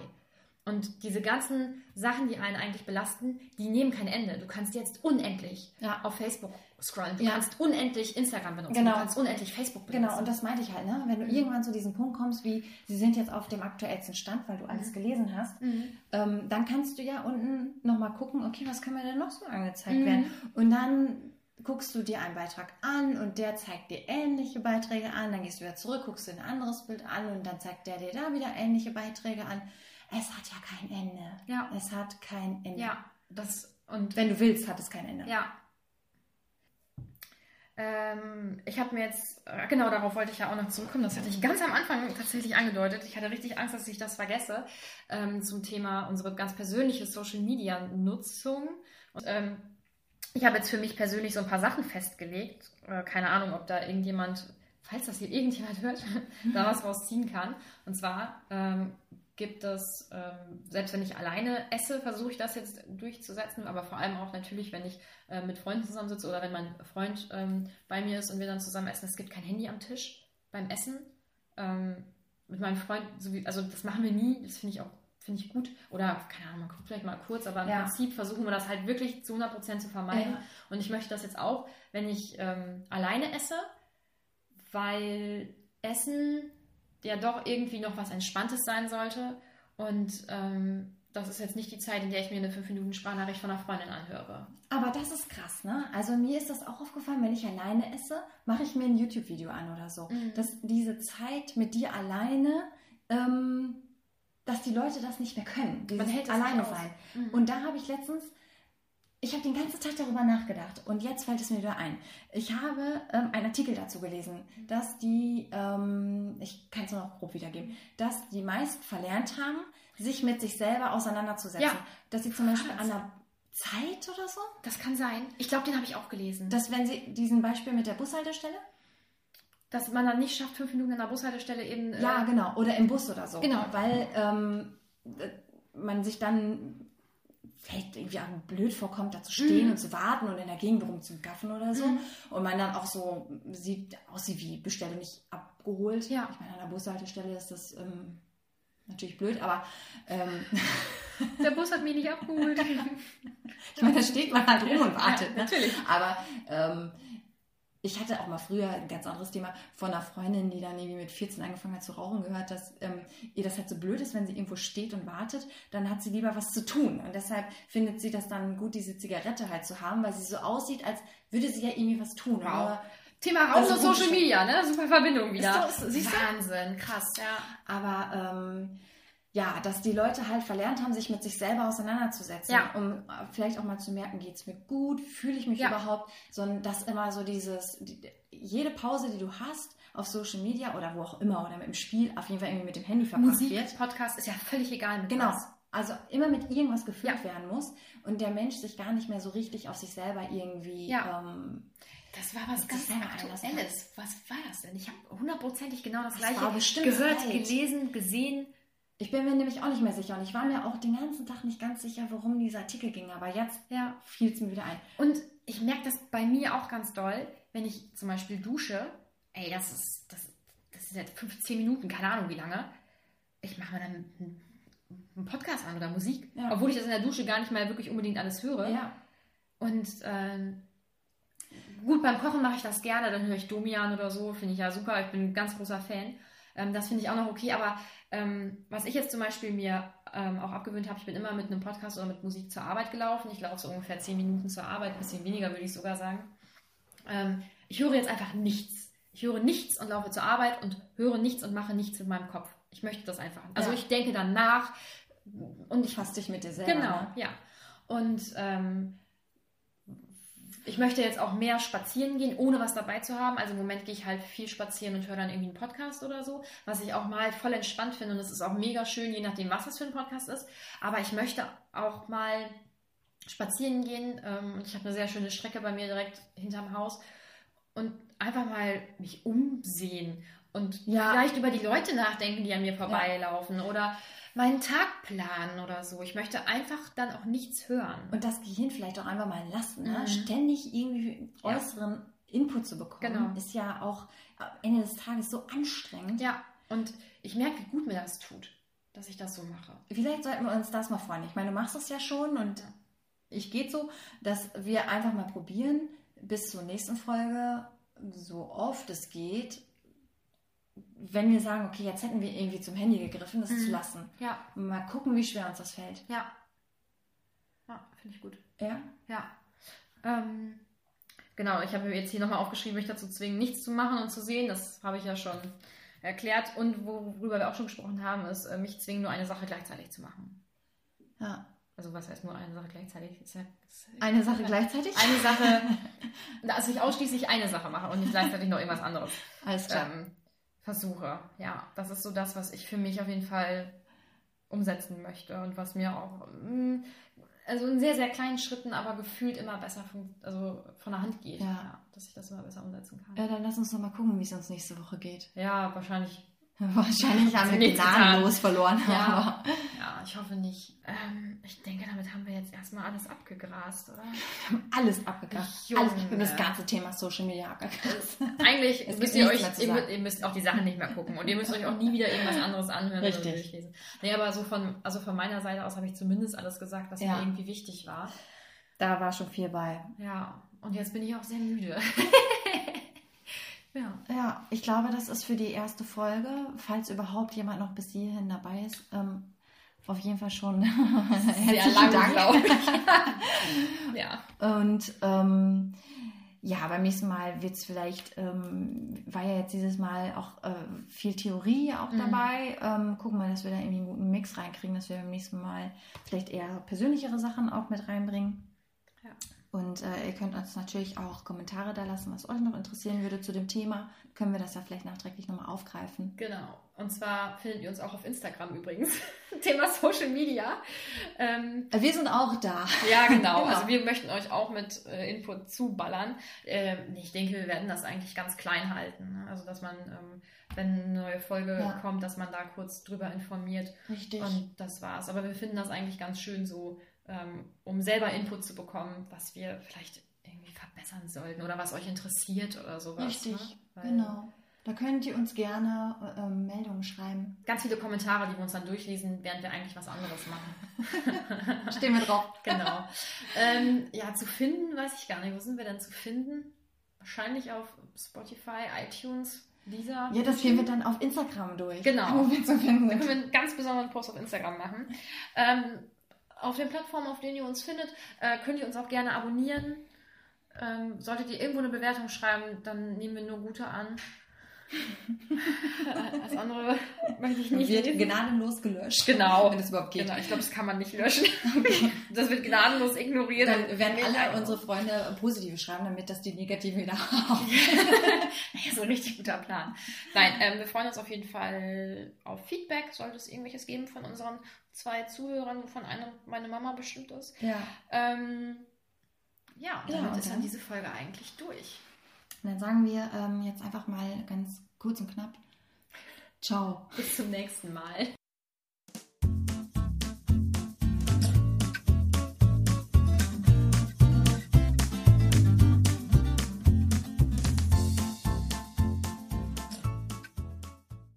Und diese ganzen Sachen, die einen eigentlich belasten, die nehmen kein Ende. Du kannst jetzt unendlich Ja. auf Facebook scrollen. Du Ja. kannst unendlich Instagram benutzen. Genau. Du kannst unendlich Facebook benutzen. Genau, und das meinte ich halt, ne? Wenn du irgendwann zu diesem Punkt kommst, wie sie sind jetzt auf dem aktuellsten Stand, weil du alles gelesen hast, Mhm. ähm, dann kannst du ja unten nochmal gucken, okay, was kann mir denn noch so angezeigt Mhm. werden? Und dann guckst du dir einen Beitrag an und der zeigt dir ähnliche Beiträge an, dann gehst du wieder zurück, guckst dir ein anderes Bild an und dann zeigt der dir da wieder ähnliche Beiträge an. Es hat ja kein Ende. Ja. Es hat kein Ende. Ja, das und Wenn du willst, hat es kein Ende. Ja. Ähm, ich habe mir jetzt, äh, genau darauf wollte ich ja auch noch zurückkommen, das hatte ich ganz am Anfang tatsächlich angedeutet. Ich hatte richtig Angst, dass ich das vergesse, ähm, zum Thema unsere ganz persönliche Social Media Nutzung. Und, ähm, ich habe jetzt für mich persönlich so ein paar Sachen festgelegt. Äh, keine Ahnung, ob da irgendjemand, falls das hier irgendjemand hört, da was rausziehen kann. Und zwar ähm, gibt es, ähm, selbst wenn ich alleine esse, versuche ich das jetzt durchzusetzen, aber vor allem auch natürlich, wenn ich äh, mit Freunden zusammensitze oder wenn mein Freund ähm, bei mir ist und wir dann zusammen essen. Es gibt kein Handy am Tisch beim Essen. Ähm, mit meinem Freund, also das machen wir nie, das finde ich auch finde ich gut. Oder, keine Ahnung, man guckt vielleicht mal kurz, aber im Ja. Prinzip versuchen wir das halt wirklich zu 100% zu vermeiden. Ja. Und ich möchte das jetzt auch, wenn ich ähm, alleine esse, weil Essen ja doch irgendwie noch was Entspanntes sein sollte. Und ähm, das ist jetzt nicht die Zeit, in der ich mir eine 5-Minuten-Sprachnachricht von einer Freundin anhöre. Aber das ist krass, ne? Also mir ist das auch aufgefallen, wenn ich alleine esse, mache ich mir ein YouTube-Video an oder so. Mhm. Dass diese Zeit mit dir alleine, ähm, dass die Leute das nicht mehr können. Dieses hält alleine sein. Mhm. Und da habe ich letztens, ich habe den ganzen Tag darüber nachgedacht und jetzt fällt es mir wieder ein. Ich habe ähm, einen Artikel dazu gelesen, dass die, ähm, ich kann es nur noch grob wiedergeben, dass die meisten verlernt haben, sich mit sich selber auseinanderzusetzen. Ja. Dass sie zum Beispiel an der Zeit oder so, Das kann sein. Ich glaube, den habe ich auch gelesen. dass wenn sie diesen Beispiel mit der Bushaltestelle, dass man dann nicht schafft, fünf Minuten an der Bushaltestelle eben. ja äh, genau, oder im Bus oder so, Genau. weil ähm, äh, man sich dann vielleicht irgendwie auch blöd vorkommt, da zu stehen Mhm. und zu warten und in der Gegend rumzugaffen oder so Mhm. und man dann auch so sieht, aussieht wie Bestelle nicht abgeholt. Ja. Ich meine, an der Bushaltestelle ist das ähm, natürlich blöd, aber ähm, Der Bus hat mich nicht abgeholt. ich meine, da steht man halt rum und wartet. Ja, ne? natürlich. Aber ähm, ich hatte auch mal früher ein ganz anderes Thema von einer Freundin, die dann irgendwie mit 14 angefangen hat zu rauchen, gehört, dass ähm, ihr das halt so blöd ist, wenn sie irgendwo steht und wartet, dann hat sie lieber was zu tun. Und deshalb findet sie das dann gut, diese Zigarette halt zu haben, weil sie so aussieht, als würde sie ja irgendwie was tun. Wow. Aber, Thema Raum Also und. Social Media, ne? Super Verbindung wieder. Ist so, ist-? Wahnsinn, krass, ja. aber ähm, ja, dass die Leute halt verlernt haben, sich mit sich selber auseinanderzusetzen, Ja. um äh, vielleicht auch mal zu merken, geht es mir gut, fühle ich mich Ja. überhaupt, sondern dass immer so dieses, die, jede Pause, die du hast auf Social Media oder wo auch immer oder mit dem Spiel, auf jeden Fall irgendwie mit dem Handy verbracht Musik, wird. Podcast ist ja völlig egal mit Genau. was. Also immer mit irgendwas gefüllt Ja. werden muss und der Mensch sich gar nicht mehr so richtig auf sich selber irgendwie Ja. ähm, Das war was ganz Aktuelles. Was war das denn? Ich habe hundertprozentig genau das, Das gleiche gehört, alt. gelesen, gesehen. Ich bin mir nämlich auch nicht mehr sicher und ich war mir auch den ganzen Tag nicht ganz sicher, worum dieser Artikel ging, aber jetzt Ja. fiel es mir wieder ein. Und ich merke das bei mir auch ganz doll, wenn ich zum Beispiel dusche. Ey, das ist, das, das sind jetzt 15 Minuten, keine Ahnung wie lange. Ich mache mir dann einen, Podcast an oder Musik, Ja. obwohl ich das in der Dusche gar nicht mal wirklich unbedingt alles höre. Ja. Und ähm, gut, beim Kochen mache ich das gerne, dann höre ich Domian oder so, finde ich ja super, ich bin ein ganz großer Fan. Ähm, das finde ich auch noch okay, aber ähm, was ich jetzt zum Beispiel mir ähm, auch abgewöhnt habe, ich bin immer mit einem Podcast oder mit Musik zur Arbeit gelaufen. Ich laufe so ungefähr 10 Minuten zur Arbeit, ein bisschen weniger würde ich sogar sagen. Ähm, ich höre jetzt einfach nichts. Ich höre nichts und laufe zur Arbeit und höre nichts und mache nichts mit meinem Kopf. Ich möchte das einfach. Also Ja. ich denke dann nach und ich Fasst dich mit dir selber. Genau, ja. Und ähm, ich möchte jetzt auch mehr spazieren gehen, ohne was dabei zu haben. Also im Moment gehe ich halt viel spazieren und höre dann irgendwie einen Podcast oder so, was ich auch mal voll entspannt finde. Und es ist auch mega schön, je nachdem, was das für ein Podcast ist. Aber ich möchte auch mal spazieren gehen. Ähm, und ich habe eine sehr schöne Strecke bei mir direkt hinterm Haus. Und einfach mal mich umsehen und Ja. vielleicht über die Leute nachdenken, die an mir vorbeilaufen oder meinen Tag planen oder so. Ich möchte einfach dann auch nichts hören. Und das Gehirn vielleicht auch einfach mal lassen. Ne? Mhm. Ständig irgendwie Ja. äußeren Input zu bekommen, Genau. ist ja auch am Ende des Tages so anstrengend. ja, und ich merke, wie gut mir das tut, dass ich das so mache. Vielleicht sollten wir uns das mal vornehmen. Ich meine, du machst es ja schon und Ja. ich geht so, dass wir einfach mal probieren, bis zur nächsten Folge, so oft es geht, wenn wir sagen, okay, jetzt hätten wir irgendwie zum Handy gegriffen, das Mhm. zu lassen. Ja, Mal gucken, wie schwer uns das fällt. ja. Ja, finde ich gut. Ja? Ja. Ähm, genau, ich habe mir jetzt hier nochmal aufgeschrieben, mich dazu zwingen, nichts zu machen und zu sehen. Das habe ich ja schon erklärt. Und worüber wir auch schon gesprochen haben, ist, äh, mich zwingen, nur eine Sache gleichzeitig zu machen. Ja. Also was heißt nur eine Sache gleichzeitig? Eine Sache gleichzeitig? Eine Sache, dass ich ausschließlich eine Sache mache und nicht gleichzeitig noch irgendwas anderes Alles klar. ähm, versuche. Ja, das ist so das, was ich für mich auf jeden Fall umsetzen möchte und was mir auch mm, also in sehr, sehr kleinen Schritten, aber gefühlt immer besser fun- also von der Hand geht. Ja. dass ich das immer besser umsetzen kann. Ja, dann lass uns noch mal gucken, wie es uns nächste Woche geht. Ja, wahrscheinlich. Wahrscheinlich haben Also wir gnadenlos verloren. Ja. Ja, ich hoffe nicht. Ähm, ich denke, damit haben wir jetzt erstmal alles abgegrast, oder? wir haben alles abgegrast. Junge. Alles, wir haben das ganze Thema Social Media abgegrast. Eigentlich Es müsst ihr euch, ihr, ihr müsst auch die Sachen nicht mehr gucken und ihr müsst euch auch nie wieder irgendwas anderes anhören Richtig. oder durchlesen. Nee, aber so von, also von meiner Seite aus habe ich zumindest alles gesagt, was Ja. mir irgendwie wichtig war. Da war schon viel bei. Ja, und jetzt bin ich auch sehr müde. Ja. Ja, ich glaube, das ist für die erste Folge, falls überhaupt jemand noch bis hierhin dabei ist, ähm, auf jeden Fall schon Sehr herzlichen lang, Dank. glaube ich. ja. Und ähm, ja, beim nächsten Mal wird es vielleicht, ähm, war ja jetzt dieses Mal auch äh, viel Theorie auch Mhm. dabei. Ähm, gucken wir, dass wir da irgendwie einen guten Mix reinkriegen, dass wir beim nächsten Mal vielleicht eher persönlichere Sachen auch mit reinbringen. Ja. Und äh, ihr könnt uns natürlich auch Kommentare da lassen, was euch noch interessieren würde zu dem Thema. Können wir das ja vielleicht nachträglich nochmal aufgreifen. Genau. Und zwar findet ihr uns auch auf Instagram übrigens. Thema Social Media. Ähm, Äh, Wir sind auch da. ja, genau. Genau. Also wir möchten euch auch mit äh, Input zuballern. Ähm, ich denke, wir werden das eigentlich ganz klein halten. Ne? Also dass man, ähm, wenn eine neue Folge Ja. kommt, dass man da kurz drüber informiert. Richtig. Und das war's. Aber wir finden das eigentlich ganz schön so, um selber Input zu bekommen, was wir vielleicht irgendwie verbessern sollten oder was euch interessiert oder sowas. Richtig, ne? Genau. Da könnt ihr uns gerne äh, ähm, Meldungen schreiben. Ganz viele Kommentare, die wir uns dann durchlesen, während wir eigentlich was anderes machen. Stehen wir drauf. genau. ähm, ja, zu finden, weiß ich gar nicht. Wo sind wir denn zu finden? Wahrscheinlich auf Spotify, iTunes, Lisa. Ja, das gehen wir dann auf Instagram durch. Genau. Wo wir zu finden Da sind. können wir einen ganz besonderen Post auf Instagram machen. Ähm, auf den Plattformen, auf denen ihr uns findet, äh, könnt ihr uns auch gerne abonnieren. Ähm, solltet ihr irgendwo eine Bewertung schreiben, dann nehmen wir nur gute an. Äh, Das andere möchte ich nicht wird lesen. gnadenlos gelöscht. Genau. Wenn es überhaupt geht. Genau, ich glaube, das kann man nicht löschen. Das wird gnadenlos ignoriert. Dann werden alle unsere Freunde positive schreiben, damit das die negativen wieder. Ja, so ein richtig guter Plan. Nein, ähm, wir freuen uns auf jeden Fall auf Feedback. Sollte es irgendwelches geben von unseren zwei Zuhörern, wovon eine meine Mama bestimmt ist. Ja. Ähm, ja, und Ja, damit und ist dann? diese Folge eigentlich durch. Und dann sagen wir ähm, jetzt einfach mal ganz kurz und knapp. Ciao. Bis zum nächsten Mal.